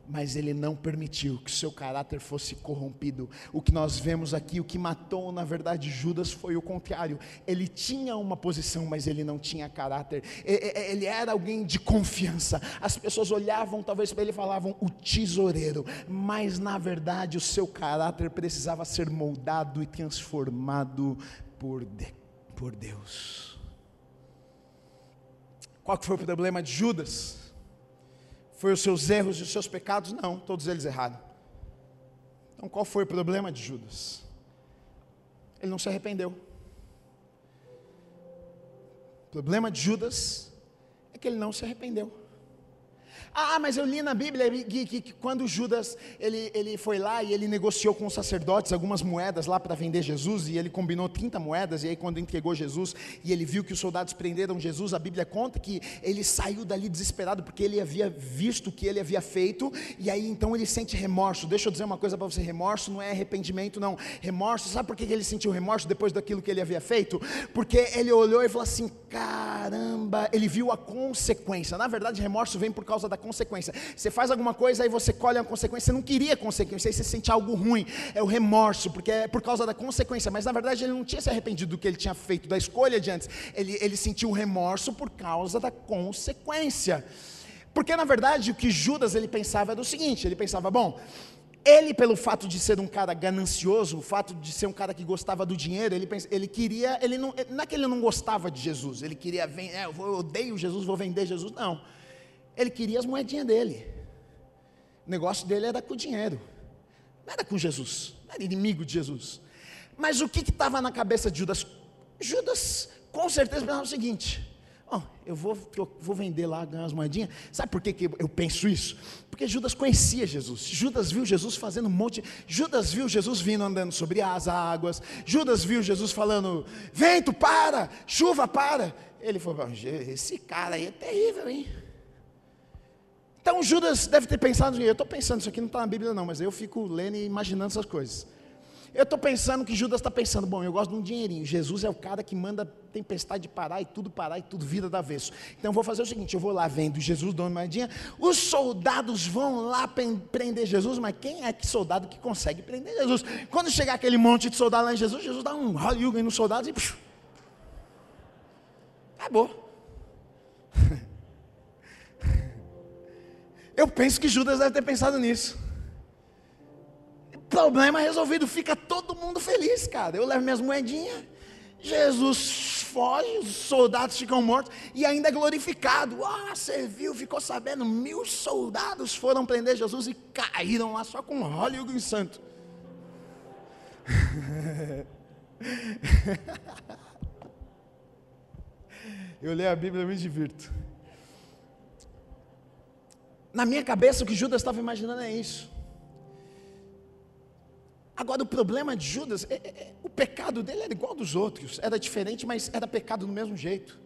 mas ele não permitiu que seu caráter fosse corrompido. O que nós vemos aqui, o que matou, na verdade, Judas foi o contrário. Ele tinha uma posição, mas ele não tinha caráter. Ele era alguém de confiança. As pessoas olhavam talvez para ele falavam o tesoureiro, mas na verdade o seu caráter precisava ser moldado e transformado por, de, por Deus. Qual que foi o problema de Judas? Foi os seus erros e os seus pecados? Não, todos eles errados. Então qual foi o problema de Judas? Ele não se arrependeu. O problema de Judas é que ele não se arrependeu. Ah, mas eu li na Bíblia que, que, que, quando Judas ele, ele foi lá e ele negociou com os sacerdotes algumas moedas lá para vender Jesus, e ele combinou 30 moedas, e aí quando entregou Jesus e ele viu que os soldados prenderam Jesus, a Bíblia conta que ele saiu dali desesperado porque ele havia visto o que ele havia feito, e aí então ele sente remorso. Deixa eu dizer uma coisa para você: remorso não é arrependimento, não. Remorso, sabe por que ele sentiu remorso depois daquilo que ele havia feito? Porque ele olhou e falou assim: caramba, ele viu a consequência. Na verdade, remorso vem por causa da consequência. Você faz alguma coisa, aí você colhe a consequência, você não queria consequência, aí você sente algo ruim, é o remorso, porque é por causa da consequência, mas na verdade ele não tinha se arrependido do que ele tinha feito, da escolha de antes, ele, ele sentiu remorso por causa da consequência. Porque na verdade o que Judas ele pensava era o seguinte: ele pensava, bom, ele, pelo fato de ser um cara ganancioso, o fato de ser um cara que gostava do dinheiro, ele, ele queria, ele não, não é que ele não gostava de Jesus, ele queria, é, eu odeio Jesus, vou vender Jesus, não. Ele queria as moedinhas dele. O negócio dele era com o dinheiro. Não era com Jesus. Não era inimigo de Jesus. Mas o que estava na cabeça de Judas? Judas, com certeza, pensava o seguinte: Oh, eu vou, vou vender lá, ganhar umas moedinhas. Sabe por que, que eu penso isso? Porque Judas conhecia Jesus. Judas viu Jesus fazendo um monte. Judas viu Jesus vindo andando sobre as águas. Judas viu Jesus falando: vento, para! Chuva, para! Ele falou: esse cara aí é terrível, hein? Então Judas deve ter pensado, eu estou pensando, isso aqui não está na Bíblia não, mas eu fico lendo e imaginando essas coisas. Eu estou pensando que Judas está pensando, bom, eu gosto de um dinheirinho. Jesus é o cara que manda tempestade parar e tudo parar e tudo vira da avesso. Então eu vou fazer o seguinte: eu vou lá vendo Jesus dando uma moedinha, os soldados vão lá prender Jesus, mas quem é que soldado que consegue prender Jesus? Quando chegar aquele monte de soldado lá em Jesus, Jesus dá um Hollywood nos soldados e. Psh, acabou. Eu penso que Judas deve ter pensado nisso. Problema resolvido, fica todo mundo feliz, cara. Eu levo minhas moedinhas, Jesus foge, os soldados ficam mortos e ainda é glorificado. Ah, serviu, ficou sabendo, mil soldados foram prender Jesus e caíram lá só com Hollywood em santo. Eu leio a Bíblia e me divirto. Na minha cabeça, o que Judas estava imaginando é isso. Agora, o problema de Judas, é, é, é, o pecado dele era igual dos outros, era diferente, mas era pecado do mesmo jeito.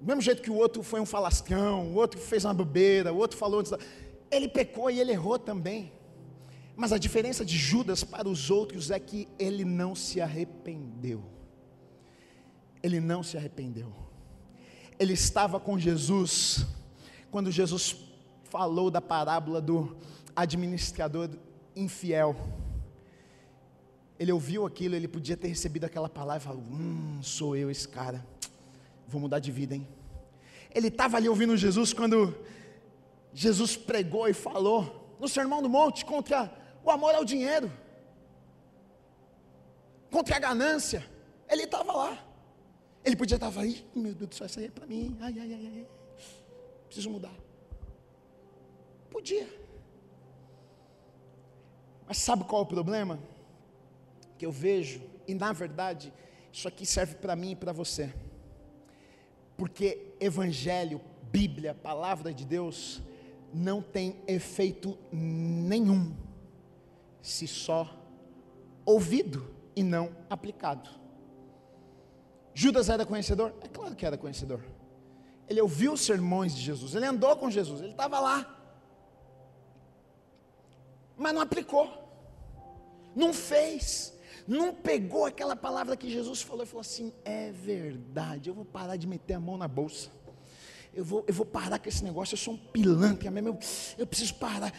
Do mesmo jeito que o outro foi um falastrão, o outro fez uma bobeira, o outro falou. Ele pecou e ele errou também. Mas a diferença de Judas para os outros é que ele não se arrependeu. Ele não se arrependeu. Ele estava com Jesus quando Jesus falou da parábola do administrador infiel ele ouviu aquilo, ele podia ter recebido aquela palavra e falou: Hum, sou eu esse cara, vou mudar de vida, hein? Ele estava ali ouvindo Jesus quando Jesus pregou e falou no Sermão do Monte contra o amor ao dinheiro, contra a ganância. Ele estava lá. Ele podia estar aí, meu Deus do céu, isso aí é para mim, ai, ai, ai, ai, preciso mudar. Podia. Mas sabe qual é o problema? que eu vejo, e na verdade, isso aqui serve para mim e para você. Porque evangelho, Bíblia, palavra de Deus, não tem efeito nenhum se só ouvido e não aplicado. Judas era conhecedor? É claro que era conhecedor. Ele ouviu os sermões de Jesus, ele andou com Jesus, ele estava lá. Mas não aplicou, não fez, não pegou aquela palavra que Jesus falou e falou assim: é verdade, eu vou parar de meter a mão na bolsa. Eu vou, eu vou parar com esse negócio, eu sou um pilantra mesmo, eu, eu preciso parar.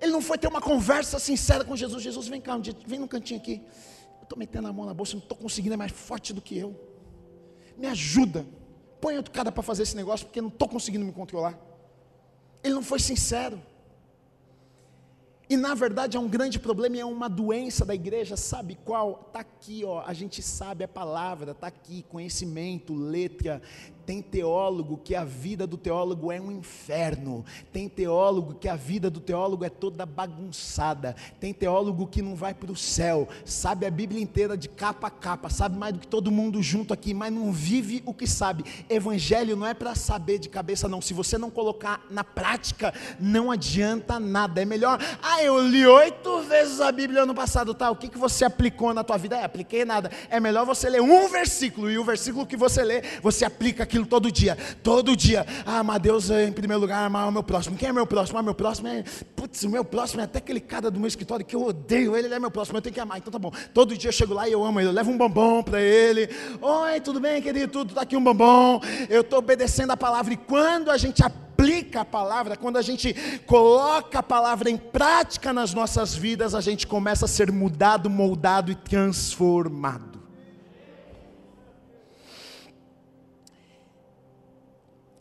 Ele não foi ter uma conversa sincera com Jesus. Jesus, vem cá, um dia, vem no cantinho aqui. Eu estou metendo a mão na bolsa, não estou conseguindo, é mais forte do que eu. Me ajuda. Põe outro cara para fazer esse negócio, porque eu não estou conseguindo me controlar. Ele não foi sincero. E na verdade é um grande problema e é uma doença da igreja, sabe qual? Está aqui, ó, a gente sabe a palavra, está aqui, conhecimento, letra, tem teólogo que a vida do teólogo é um inferno. Tem teólogo que a vida do teólogo é toda bagunçada. Tem teólogo que não vai para o céu. Sabe a Bíblia inteira de capa a capa. Sabe mais do que todo mundo junto aqui, mas não vive o que sabe. Evangelho não é para saber de cabeça, não. Se você não colocar na prática, não adianta nada. É melhor. Ah, eu li oito vezes a Bíblia ano passado, tá? O que, que você aplicou na tua vida? É, apliquei nada. É melhor você ler um versículo e o versículo que você lê, você aplica aqui aquilo todo dia, todo dia. Ah, amar Deus em primeiro lugar, amar o meu próximo. Quem é meu próximo? Ah, meu próximo é. Putz, o meu próximo é até aquele cara do meu escritório que eu odeio ele, ele é meu próximo, eu tenho que amar. Então tá bom. Todo dia eu chego lá e eu amo ele, eu levo um bombom para ele. Oi, tudo bem, querido? Tudo, tá aqui um bombom. Eu estou obedecendo a palavra. E quando a gente aplica a palavra, quando a gente coloca a palavra em prática nas nossas vidas, a gente começa a ser mudado, moldado e transformado.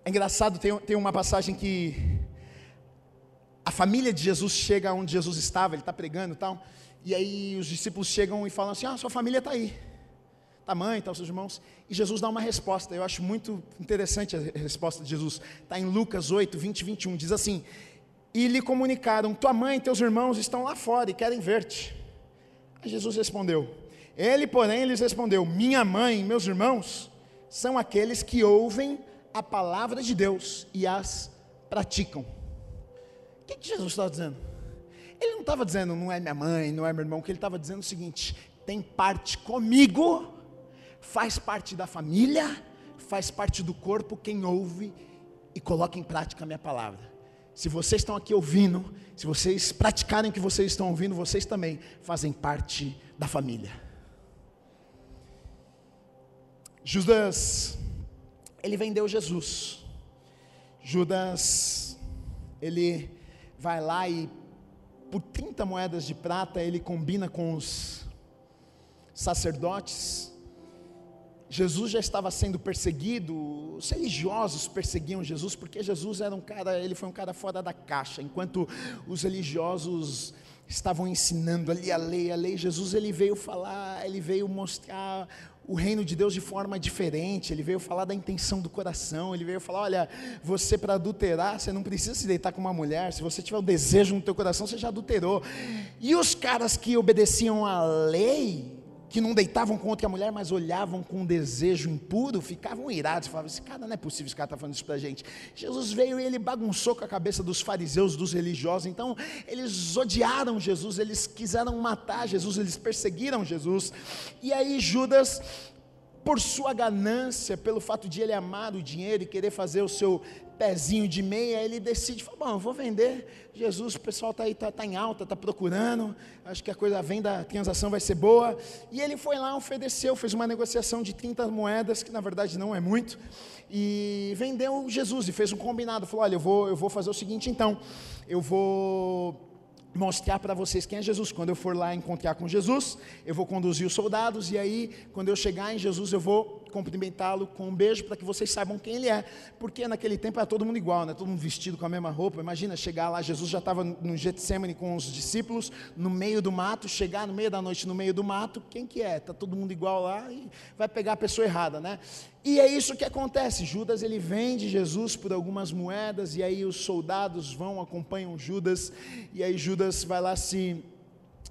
É engraçado, tem, tem uma passagem que a família de Jesus chega onde Jesus estava, ele está pregando e tal, e aí os discípulos chegam e falam assim: Ah, sua família está aí, tá mãe, tá os seus irmãos, e Jesus dá uma resposta, eu acho muito interessante a resposta de Jesus, está em Lucas 8, 20 e 21, diz assim: E lhe comunicaram: Tua mãe e teus irmãos estão lá fora e querem ver-te. Aí Jesus respondeu: Ele, porém, lhes respondeu: Minha mãe e meus irmãos são aqueles que ouvem a palavra de Deus e as praticam. O que, que Jesus estava dizendo? Ele não estava dizendo, não é minha mãe, não é meu irmão, que ele estava dizendo o seguinte: tem parte comigo, faz parte da família, faz parte do corpo quem ouve e coloca em prática a minha palavra. Se vocês estão aqui ouvindo, se vocês praticarem o que vocês estão ouvindo, vocês também fazem parte da família. Judas, ele vendeu Jesus. Judas, ele vai lá e por 30 moedas de prata ele combina com os sacerdotes Jesus já estava sendo perseguido, os religiosos perseguiam Jesus porque Jesus era um cara, ele foi um cara fora da caixa, enquanto os religiosos estavam ensinando ali a lei, a lei, Jesus ele veio falar, ele veio mostrar o reino de Deus de forma diferente, ele veio falar da intenção do coração, ele veio falar, olha, você para adulterar, você não precisa se deitar com uma mulher, se você tiver o desejo no teu coração, você já adulterou. E os caras que obedeciam à lei, que não deitavam com outra mulher, mas olhavam com desejo impuro, ficavam irados, falavam: esse cara não é possível, esse cara está falando isso para a gente. Jesus veio e ele bagunçou com a cabeça dos fariseus, dos religiosos, então eles odiaram Jesus, eles quiseram matar Jesus, eles perseguiram Jesus, e aí Judas por sua ganância, pelo fato de ele amar o dinheiro e querer fazer o seu pezinho de meia, ele decide, fala, bom, eu vou vender, Jesus, o pessoal está aí, está tá em alta, está procurando, acho que a coisa, a venda, a transação vai ser boa, e ele foi lá, ofereceu, fez uma negociação de 30 moedas, que na verdade não é muito, e vendeu Jesus, e fez um combinado, falou, olha, eu vou, eu vou fazer o seguinte então, eu vou mostrar para vocês quem é Jesus. Quando eu for lá encontrar com Jesus, eu vou conduzir os soldados e aí, quando eu chegar em Jesus, eu vou cumprimentá-lo com um beijo para que vocês saibam quem ele é. Porque naquele tempo era todo mundo igual, né? Todo mundo vestido com a mesma roupa. Imagina chegar lá, Jesus já estava no Getsemane com os discípulos, no meio do mato, chegar no meio da noite no meio do mato, quem que é? Tá todo mundo igual lá e vai pegar a pessoa errada, né? E é isso que acontece. Judas ele vende Jesus por algumas moedas e aí os soldados vão acompanham Judas e aí Judas vai lá se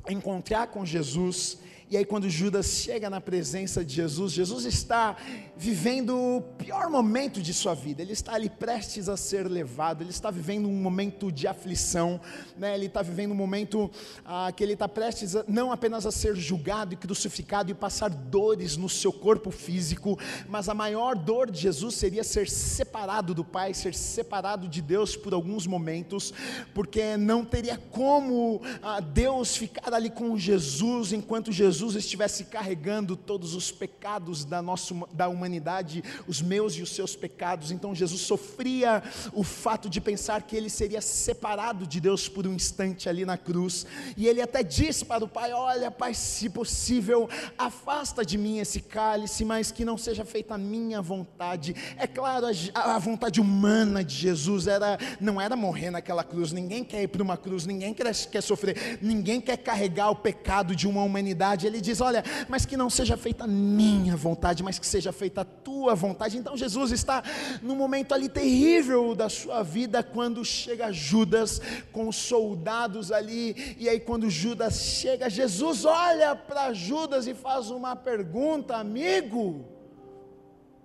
encontrar com Jesus e aí, quando Judas chega na presença de Jesus, Jesus está vivendo o pior momento de sua vida, ele está ali prestes a ser levado, ele está vivendo um momento de aflição, né? ele está vivendo um momento ah, que ele está prestes a, não apenas a ser julgado e crucificado e passar dores no seu corpo físico, mas a maior dor de Jesus seria ser separado do Pai, ser separado de Deus por alguns momentos, porque não teria como ah, Deus ficar ali com Jesus enquanto Jesus Jesus estivesse carregando todos os pecados da, nossa, da humanidade, os meus e os seus pecados, então Jesus sofria o fato de pensar que ele seria separado de Deus por um instante ali na cruz, e ele até disse para o Pai: Olha, Pai, se possível, afasta de mim esse cálice, mas que não seja feita a minha vontade. É claro, a, a vontade humana de Jesus era, não era morrer naquela cruz, ninguém quer ir para uma cruz, ninguém quer, quer sofrer, ninguém quer carregar o pecado de uma humanidade vontade. Ele diz: Olha, mas que não seja feita a minha vontade, mas que seja feita a tua vontade. Então Jesus está num momento ali terrível da sua vida, quando chega Judas com os soldados ali, e aí quando Judas chega, Jesus olha para Judas e faz uma pergunta: Amigo,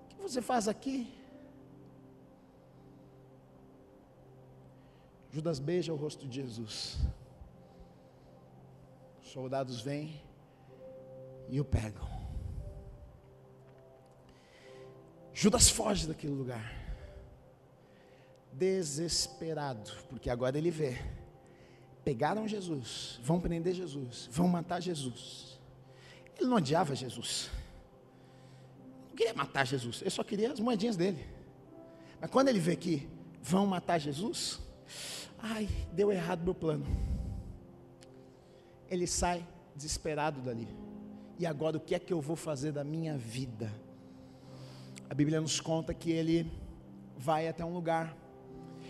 o que você faz aqui? Judas beija o rosto de Jesus. Os soldados vêm e o pegam. Judas foge daquele lugar, desesperado, porque agora ele vê: pegaram Jesus, vão prender Jesus, vão matar Jesus. Ele não odiava Jesus, não queria matar Jesus, ele só queria as moedinhas dele. Mas quando ele vê que vão matar Jesus, ai, deu errado meu plano. Ele sai desesperado dali e agora o que é que eu vou fazer da minha vida? A Bíblia nos conta que ele vai até um lugar.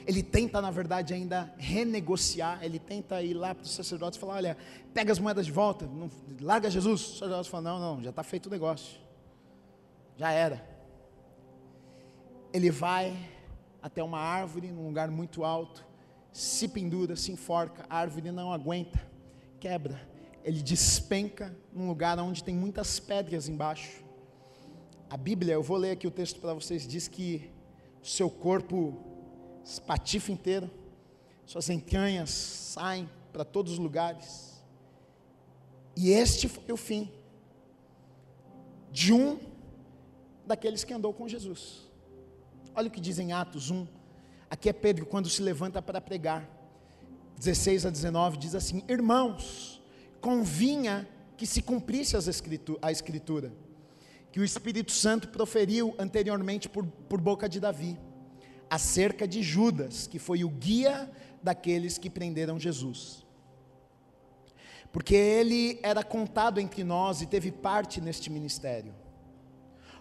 Ele tenta, na verdade, ainda renegociar. Ele tenta ir lá para os sacerdotes e falar: Olha, pega as moedas de volta, não, larga Jesus. Os sacerdotes falam: Não, não, já está feito o negócio. Já era. Ele vai até uma árvore, num lugar muito alto, se pendura, se enforca, a árvore não aguenta, quebra ele despenca num lugar onde tem muitas pedras embaixo. A Bíblia, eu vou ler aqui o texto para vocês, diz que seu corpo espatifa inteiro, suas entranhas saem para todos os lugares. E este foi o fim de um daqueles que andou com Jesus. Olha o que diz em Atos 1. Aqui é Pedro quando se levanta para pregar. 16 a 19 diz assim: Irmãos, convinha que se cumprisse a Escritura, que o Espírito Santo proferiu anteriormente por, por boca de Davi, acerca de Judas, que foi o guia daqueles que prenderam Jesus. Porque ele era contado entre nós e teve parte neste ministério.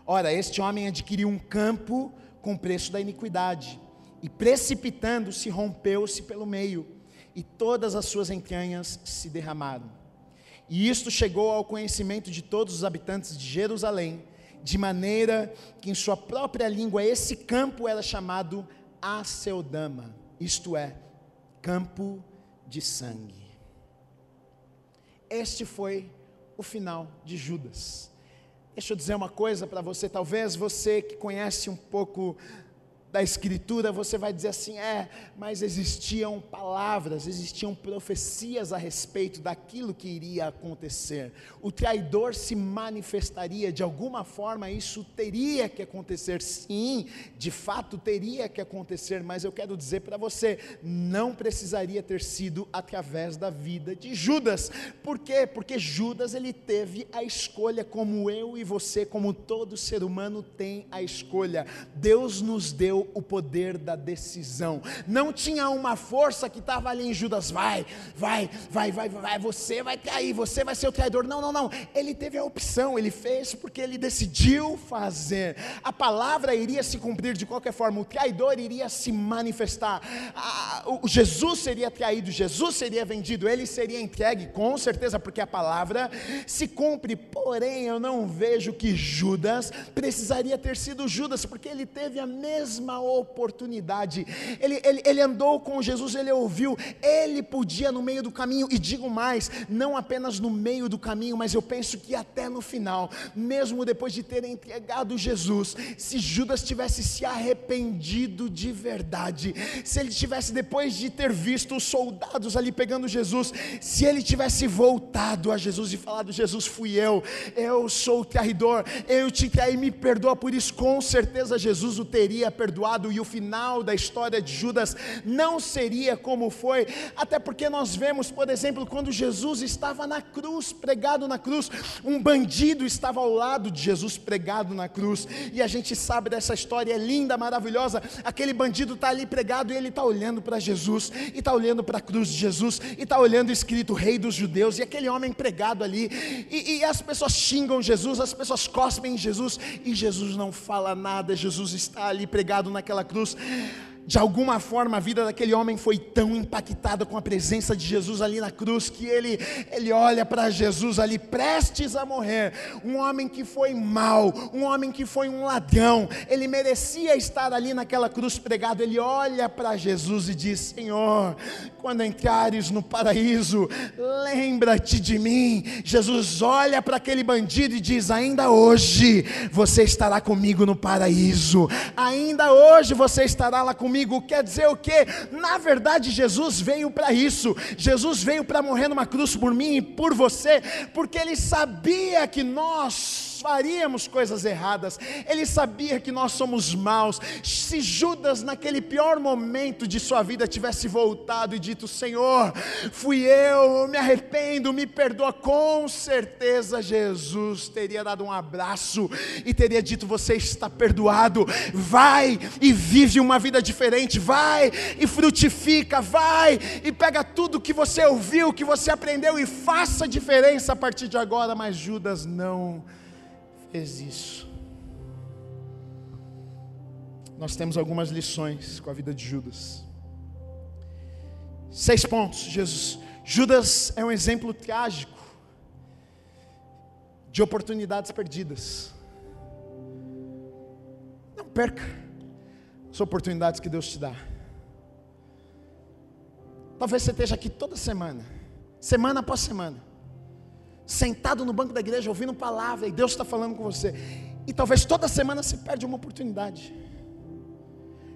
Ora, este homem adquiriu um campo com preço da iniquidade, e precipitando-se, rompeu-se pelo meio, e todas as suas entranhas se derramaram. E isto chegou ao conhecimento de todos os habitantes de Jerusalém, de maneira que em sua própria língua esse campo era chamado Aceldama, isto é, campo de sangue. Este foi o final de Judas. Deixa eu dizer uma coisa para você, talvez você que conhece um pouco da Escritura, você vai dizer assim: é, mas existiam palavras, existiam profecias a respeito daquilo que iria acontecer. O traidor se manifestaria, de alguma forma isso teria que acontecer, sim, de fato teria que acontecer, mas eu quero dizer para você: não precisaria ter sido através da vida de Judas. Por quê? Porque Judas ele teve a escolha, como eu e você, como todo ser humano tem a escolha. Deus nos deu o poder da decisão. Não tinha uma força que estava ali em Judas, vai, vai, vai, vai, vai, você vai trair, você vai ser o traidor. Não, não, não. Ele teve a opção, ele fez porque ele decidiu fazer. A palavra iria se cumprir de qualquer forma, o traidor iria se manifestar. o Jesus seria traído, Jesus seria vendido, ele seria entregue, com certeza, porque a palavra se cumpre. Porém, eu não vejo que Judas precisaria ter sido Judas, porque ele teve a mesma mesma oportunidade. Ele, ele, ele andou com Jesus, ele ouviu, ele podia no meio do caminho, e digo mais, não apenas no meio do caminho, mas eu penso que até no final, mesmo depois de ter entregado Jesus, se Judas tivesse se arrependido de verdade, se ele tivesse, depois de ter visto os soldados ali pegando Jesus, se ele tivesse voltado a Jesus e falado: Jesus, fui eu, eu sou o traidor, eu te traí, me perdoa por isso, com certeza Jesus o teria perdoado perdoado e o final da história de Judas não seria como foi, até porque nós vemos, por exemplo, quando Jesus estava na cruz, pregado na cruz, um bandido estava ao lado de Jesus pregado na cruz, e a gente sabe dessa história, é linda, maravilhosa. Aquele bandido está ali pregado e ele está olhando para Jesus, e está olhando para a cruz de Jesus, e está olhando escrito Rei dos Judeus, e aquele homem pregado ali, e, e as pessoas xingam Jesus, as pessoas cospem em Jesus, e Jesus não fala nada, Jesus está ali pregado naquela cruz de alguma forma a vida daquele homem foi tão impactada com a presença de Jesus ali na cruz que ele, ele olha para Jesus ali prestes a morrer, um homem que foi mau, um homem que foi um ladrão, ele merecia estar ali naquela cruz pregado. Ele olha para Jesus e diz: Senhor, quando entrares no paraíso, lembra-te de mim. Jesus olha para aquele bandido e diz: Ainda hoje você estará comigo no paraíso, ainda hoje você estará lá comigo comigo. Quer dizer o que? Na verdade, Jesus veio para isso. Jesus veio para morrer numa cruz por mim e por você, porque ele sabia que nós faríamos coisas erradas, ele sabia que nós somos maus. Se Judas, naquele pior momento de sua vida, tivesse voltado e dito: Senhor, fui eu, me arrependo, me perdoa, com certeza Jesus teria dado um abraço e teria dito: Você está perdoado, vai e vive uma vida diferente, vai e frutifica, vai e pega tudo que você ouviu, que você aprendeu e faça diferença a partir de agora. Mas Judas não fez isso. Nós temos algumas lições com a vida de Judas. Seis pontos. Jesus, Judas é um exemplo trágico de oportunidades perdidas. Não perca as oportunidades que Deus te dá. Talvez você esteja aqui toda semana, semana após semana sentado no banco da igreja ouvindo palavra e Deus está falando com você. E talvez toda semana você perde uma oportunidade.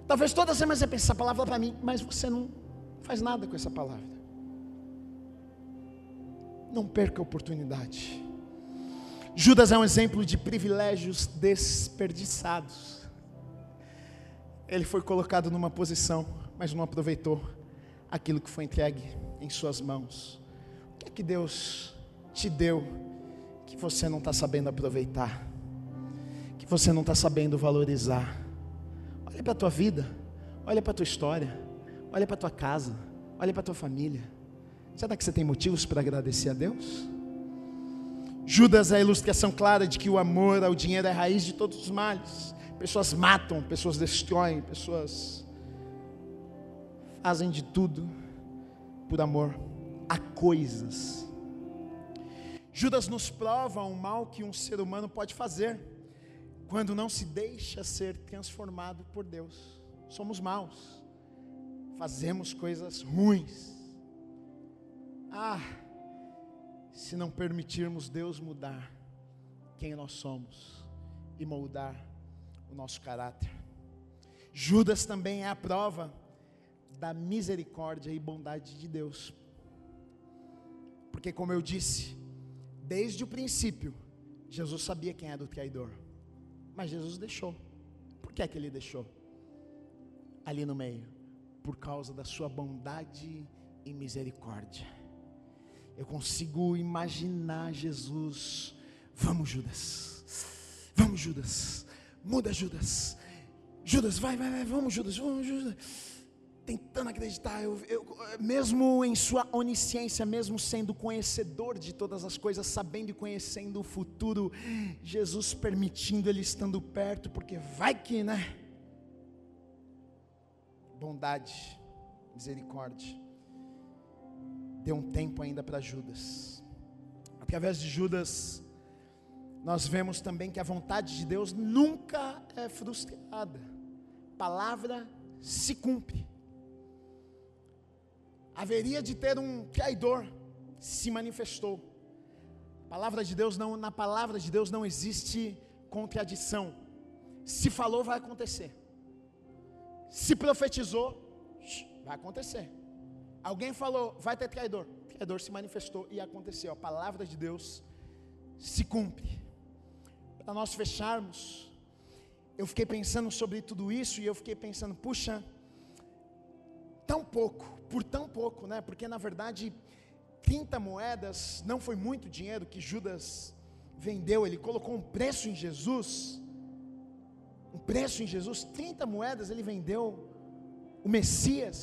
Talvez toda semana você pense essa palavra para mim, mas você não faz nada com essa palavra. Não perca a oportunidade. Judas é um exemplo de privilégios desperdiçados. Ele foi colocado numa posição, mas não aproveitou aquilo que foi entregue em suas mãos. O que é que Deus te deu que você não está sabendo aproveitar? Que você não está sabendo valorizar? Olha para a tua vida, olha para a tua história, olha para a tua casa, olha para a tua família. Será que você tem motivos para agradecer a Deus? Judas é a ilustração clara de que o amor ao dinheiro é a raiz de todos os males. Pessoas matam, pessoas destroem, pessoas fazem de tudo por amor a coisas. Judas nos prova o mal que um ser humano pode fazer quando não se deixa ser transformado por Deus. Somos maus, fazemos coisas ruins. Ah, se não permitirmos Deus mudar quem nós somos e moldar o nosso caráter. Judas também é a prova da misericórdia e bondade de Deus. Porque, como eu disse, desde o princípio, Jesus sabia quem era o traidor. Mas Jesus deixou. Por que é que ele deixou? Ali no meio, por causa da sua bondade e misericórdia. Eu consigo imaginar Jesus. Vamos, Judas. Vamos, Judas. Muda, Judas. Judas, vai, vai, vai. Vamos, Judas. Vamos, Judas. Tentando acreditar, eu, eu, mesmo em sua onisciência, mesmo sendo conhecedor de todas as coisas, sabendo e conhecendo o futuro, Jesus permitindo ele estando perto, porque vai que, né? Bondade, misericórdia. Deu um tempo ainda para Judas. Através de Judas, nós vemos também que a vontade de Deus nunca é frustrada. Palavra se cumpre haveria de ter um traidor, se manifestou. palavra de Deus não, na palavra de Deus não existe contradição. Se falou, vai acontecer. Se profetizou, vai acontecer. Alguém falou, vai ter traidor. Traidor se manifestou e aconteceu. A palavra de Deus se cumpre. Para nós fecharmos, eu fiquei pensando sobre tudo isso e eu fiquei pensando, puxa, tão pouco por tão pouco, né? Porque na verdade, 30 moedas não foi muito dinheiro que Judas vendeu, ele colocou um preço em Jesus. Um preço em Jesus, 30 moedas ele vendeu o Messias.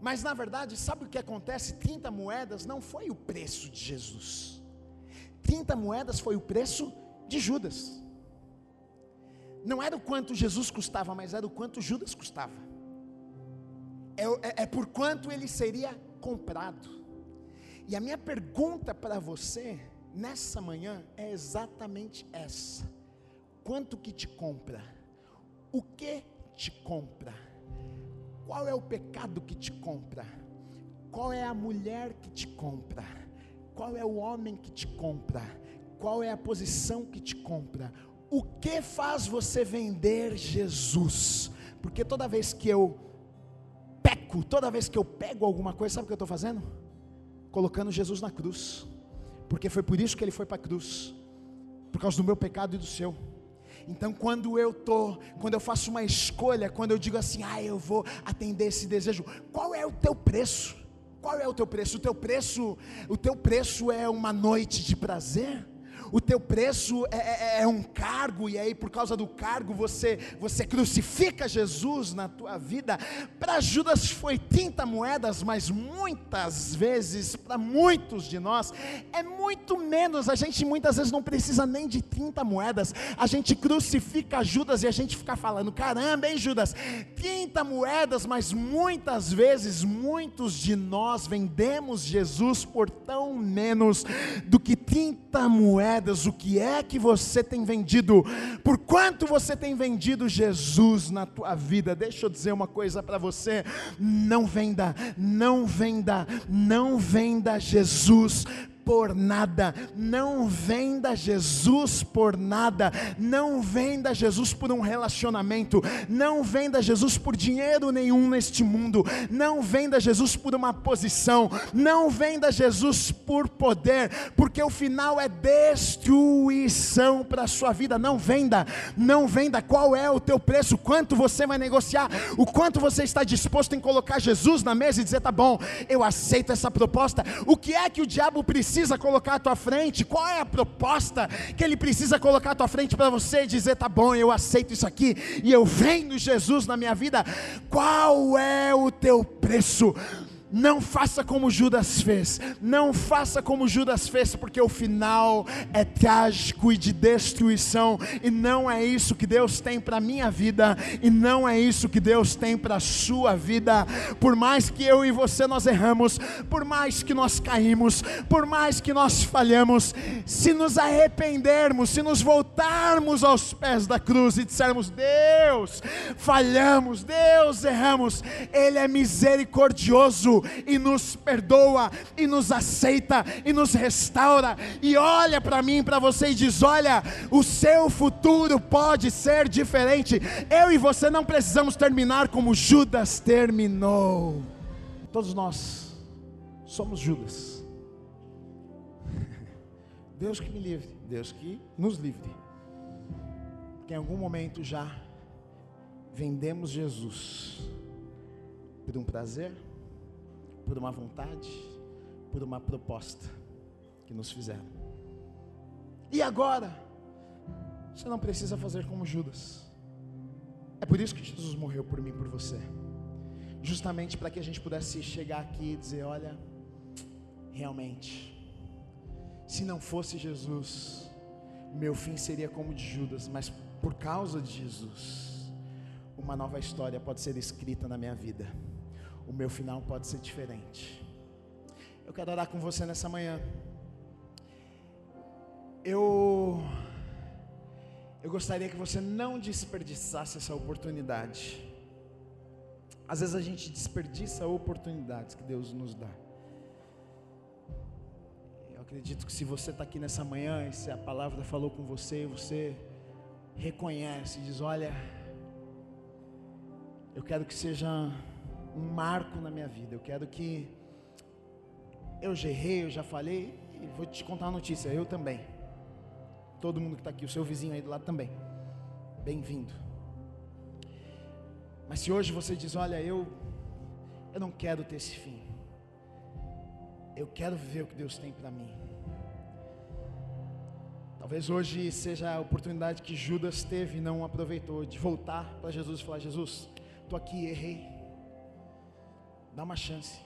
Mas na verdade, sabe o que acontece? 30 moedas não foi o preço de Jesus. 30 moedas foi o preço de Judas. Não era o quanto Jesus custava, mas era o quanto Judas custava é, é, é por quanto ele seria comprado. E a minha pergunta para você nessa manhã é exatamente essa: quanto que te compra? O que te compra? Qual é o pecado que te compra? Qual é a mulher que te compra? Qual é o homem que te compra? Qual é a posição que te compra? O que faz você vender Jesus? Porque toda vez que eu peco, toda vez que eu pego alguma coisa, sabe o que eu estou fazendo? Colocando Jesus na cruz, porque foi por isso que ele foi para a cruz, por causa do meu pecado e do seu. Então, quando eu tô, quando eu faço uma escolha, quando eu digo assim, ah, eu vou atender esse desejo, qual é o teu preço? Qual é o teu preço? O teu preço, o teu preço é uma noite de prazer? O teu preço é, é, é, um cargo, e aí por causa do cargo você, você crucifica Jesus na tua vida. Para Judas foi 30 moedas, mas muitas vezes, para muitos de nós, é muito menos. A gente muitas vezes não precisa nem de 30 moedas, a gente crucifica Judas e a gente fica falando: caramba, hein, Judas, 30 moedas, mas muitas vezes, muitos de nós vendemos Jesus por tão menos do que 30 moedas moedas, o que é que você tem vendido? Por quanto você tem vendido Jesus na tua vida? Deixa eu dizer uma coisa para você: não venda, não venda, não venda Jesus por nada. Não venda Jesus por nada. Não venda Jesus por um relacionamento. Não venda Jesus por dinheiro nenhum neste mundo. Não venda Jesus por uma posição. Não venda Jesus por poder, porque o final é destruição para a sua vida. Não venda. Não venda. Qual é o teu preço? Quanto você vai negociar? O quanto você está disposto em colocar Jesus na mesa e dizer: tá bom, eu aceito essa proposta. O que é que o diabo precisa colocar à tua frente? Qual é a proposta que ele precisa colocar à tua frente para você dizer: tá bom, eu aceito isso aqui e eu venho Jesus na minha vida? Qual é o teu preço? Não faça como Judas fez. Não faça como Judas fez, porque o final é trágico e de destruição. E não é isso que Deus tem para a minha vida. E não é isso que Deus tem para a sua vida. Por mais que eu e você nós erramos, por mais que nós caímos, por mais que nós falhamos, se nos arrependermos, se nos voltarmos aos pés da cruz e dissermos: Deus, falhamos, Deus, erramos, Ele é misericordioso e nos perdoa e nos aceita e nos restaura e olha para mim, para você e diz: "Olha, o seu futuro pode ser diferente. Eu e você não precisamos terminar como Judas terminou." Todos nós somos Judas. Deus que me livre, Deus que nos livre. Que em algum momento já vendemos Jesus por um prazer, por uma vontade, por uma proposta que nos fizeram. E agora, você não precisa fazer como Judas. É por isso que Jesus morreu por mim por você. Justamente para que a gente pudesse chegar aqui e dizer: olha, realmente, se não fosse Jesus, meu fim seria como de Judas, mas por causa de Jesus, uma nova história pode ser escrita na minha vida o meu final pode ser diferente. Eu quero orar com você nessa manhã. Eu eu gostaria que você não desperdiçasse essa oportunidade. Às vezes a gente desperdiça oportunidades que Deus nos dá. Eu acredito que se você está aqui nessa manhã e se a palavra falou com você, você reconhece, diz: Olha, eu quero que seja um marco na minha vida. Eu quero que eu já errei, eu já falei, e vou te contar uma notícia, eu também. Todo mundo que está aqui, o seu vizinho aí do lado também. Bem-vindo. Mas se hoje você diz, olha, eu eu não quero ter esse fim. Eu quero viver o que Deus tem para mim. Talvez hoje seja a oportunidade que Judas teve e não aproveitou de voltar para Jesus e falar: Jesus, estou aqui, errei. Dá uma chance.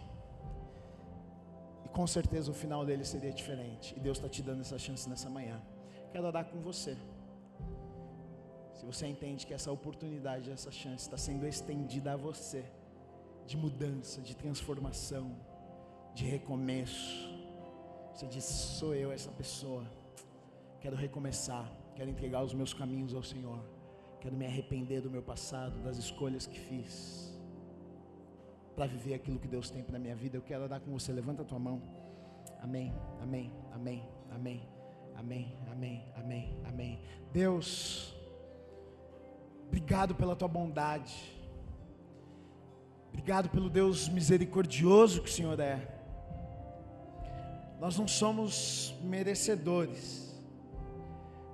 E com certeza o final dele seria diferente. E Deus está te dando essa chance nessa manhã. Quero orar com você. Se você entende que essa oportunidade, essa chance está sendo estendida a você, de mudança, de transformação, de recomeço. Você diz: sou eu essa pessoa. Quero recomeçar. Quero entregar os meus caminhos ao Senhor. Quero me arrepender do meu passado, das escolhas que fiz para viver aquilo que Deus tem para minha vida. Eu quero orar com você. Levanta a tua mão. Amém, amém, amém, amém, amém, amém, amém, amém. Deus, obrigado pela tua bondade. Obrigado pelo Deus misericordioso que o Senhor é. Nós não somos merecedores.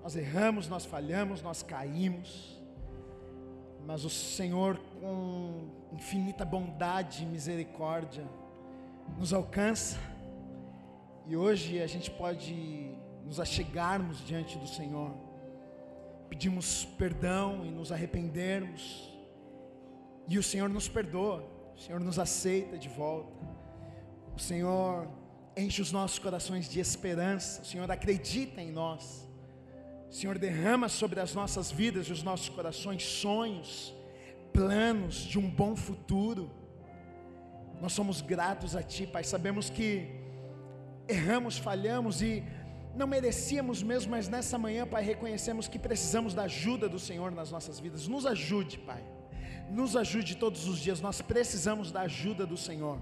Nós erramos, nós falhamos, nós caímos. Mas o Senhor, com infinita bondade e misericórdia, nos alcança. E hoje a gente pode nos achegarmos diante do Senhor, pedimos perdão e nos arrependermos, e o Senhor nos perdoa, o Senhor nos aceita de volta, o Senhor enche os nossos corações de esperança, o Senhor acredita em nós. Senhor, derrama sobre as nossas vidas e os nossos corações sonhos, planos de um bom futuro. Nós somos gratos a Ti, Pai. Sabemos que erramos, falhamos e não merecíamos mesmo, mas nessa manhã, Pai, reconhecemos que precisamos da ajuda do Senhor nas nossas vidas. Nos ajude, Pai. Nos ajude todos os dias. Nós precisamos da ajuda do Senhor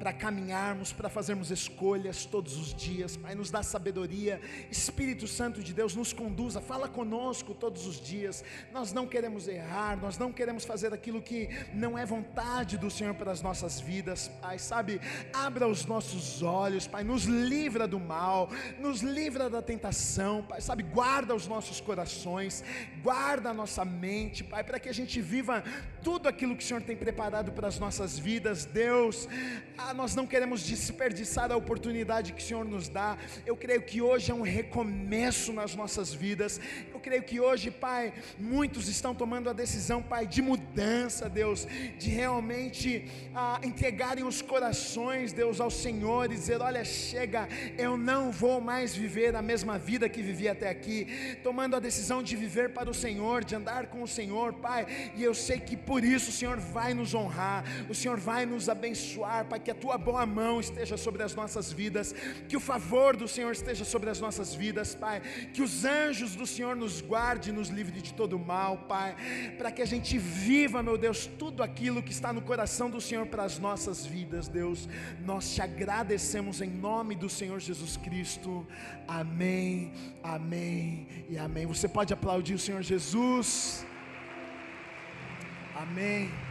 para caminharmos, para fazermos escolhas todos os dias. Pai, nos dá sabedoria. Espírito Santo de Deus, nos conduza, fala conosco todos os dias. Nós não queremos errar, nós não queremos fazer aquilo que não é vontade do Senhor para as nossas vidas. Pai, sabe, abra os nossos olhos, Pai, nos livra do mal, nos livra da tentação, Pai, sabe, guarda os nossos corações, guarda a nossa mente, Pai, para que a gente viva tudo aquilo que o Senhor tem preparado para as nossas vidas, Deus. Ah, nós não queremos desperdiçar a oportunidade que o Senhor nos dá. Eu creio que hoje é um recomeço nas nossas vidas. Eu creio que hoje, Pai, muitos estão tomando a decisão, Pai, de mudança, Deus, de realmente ah, entregarem os corações, Deus, ao Senhor e dizer: Olha, chega, eu não vou mais viver a mesma vida que vivi até aqui, tomando a decisão de viver para o Senhor, de andar com o Senhor, Pai, e eu sei que por isso o Senhor vai nos honrar, o Senhor vai nos abençoar, Pai, que a tua boa mão esteja sobre as nossas vidas, que o favor do Senhor esteja sobre as nossas vidas, Pai, que os anjos do Senhor nos guarde e nos livre de todo mal, Pai, para que a gente viva, meu Deus, tudo aquilo que está no coração do Senhor para as nossas vidas, Deus. Nós te agradecemos em nome do Senhor Jesus Cristo. Amém, amém e amém. Você pode aplaudir o Senhor Jesus. Amém.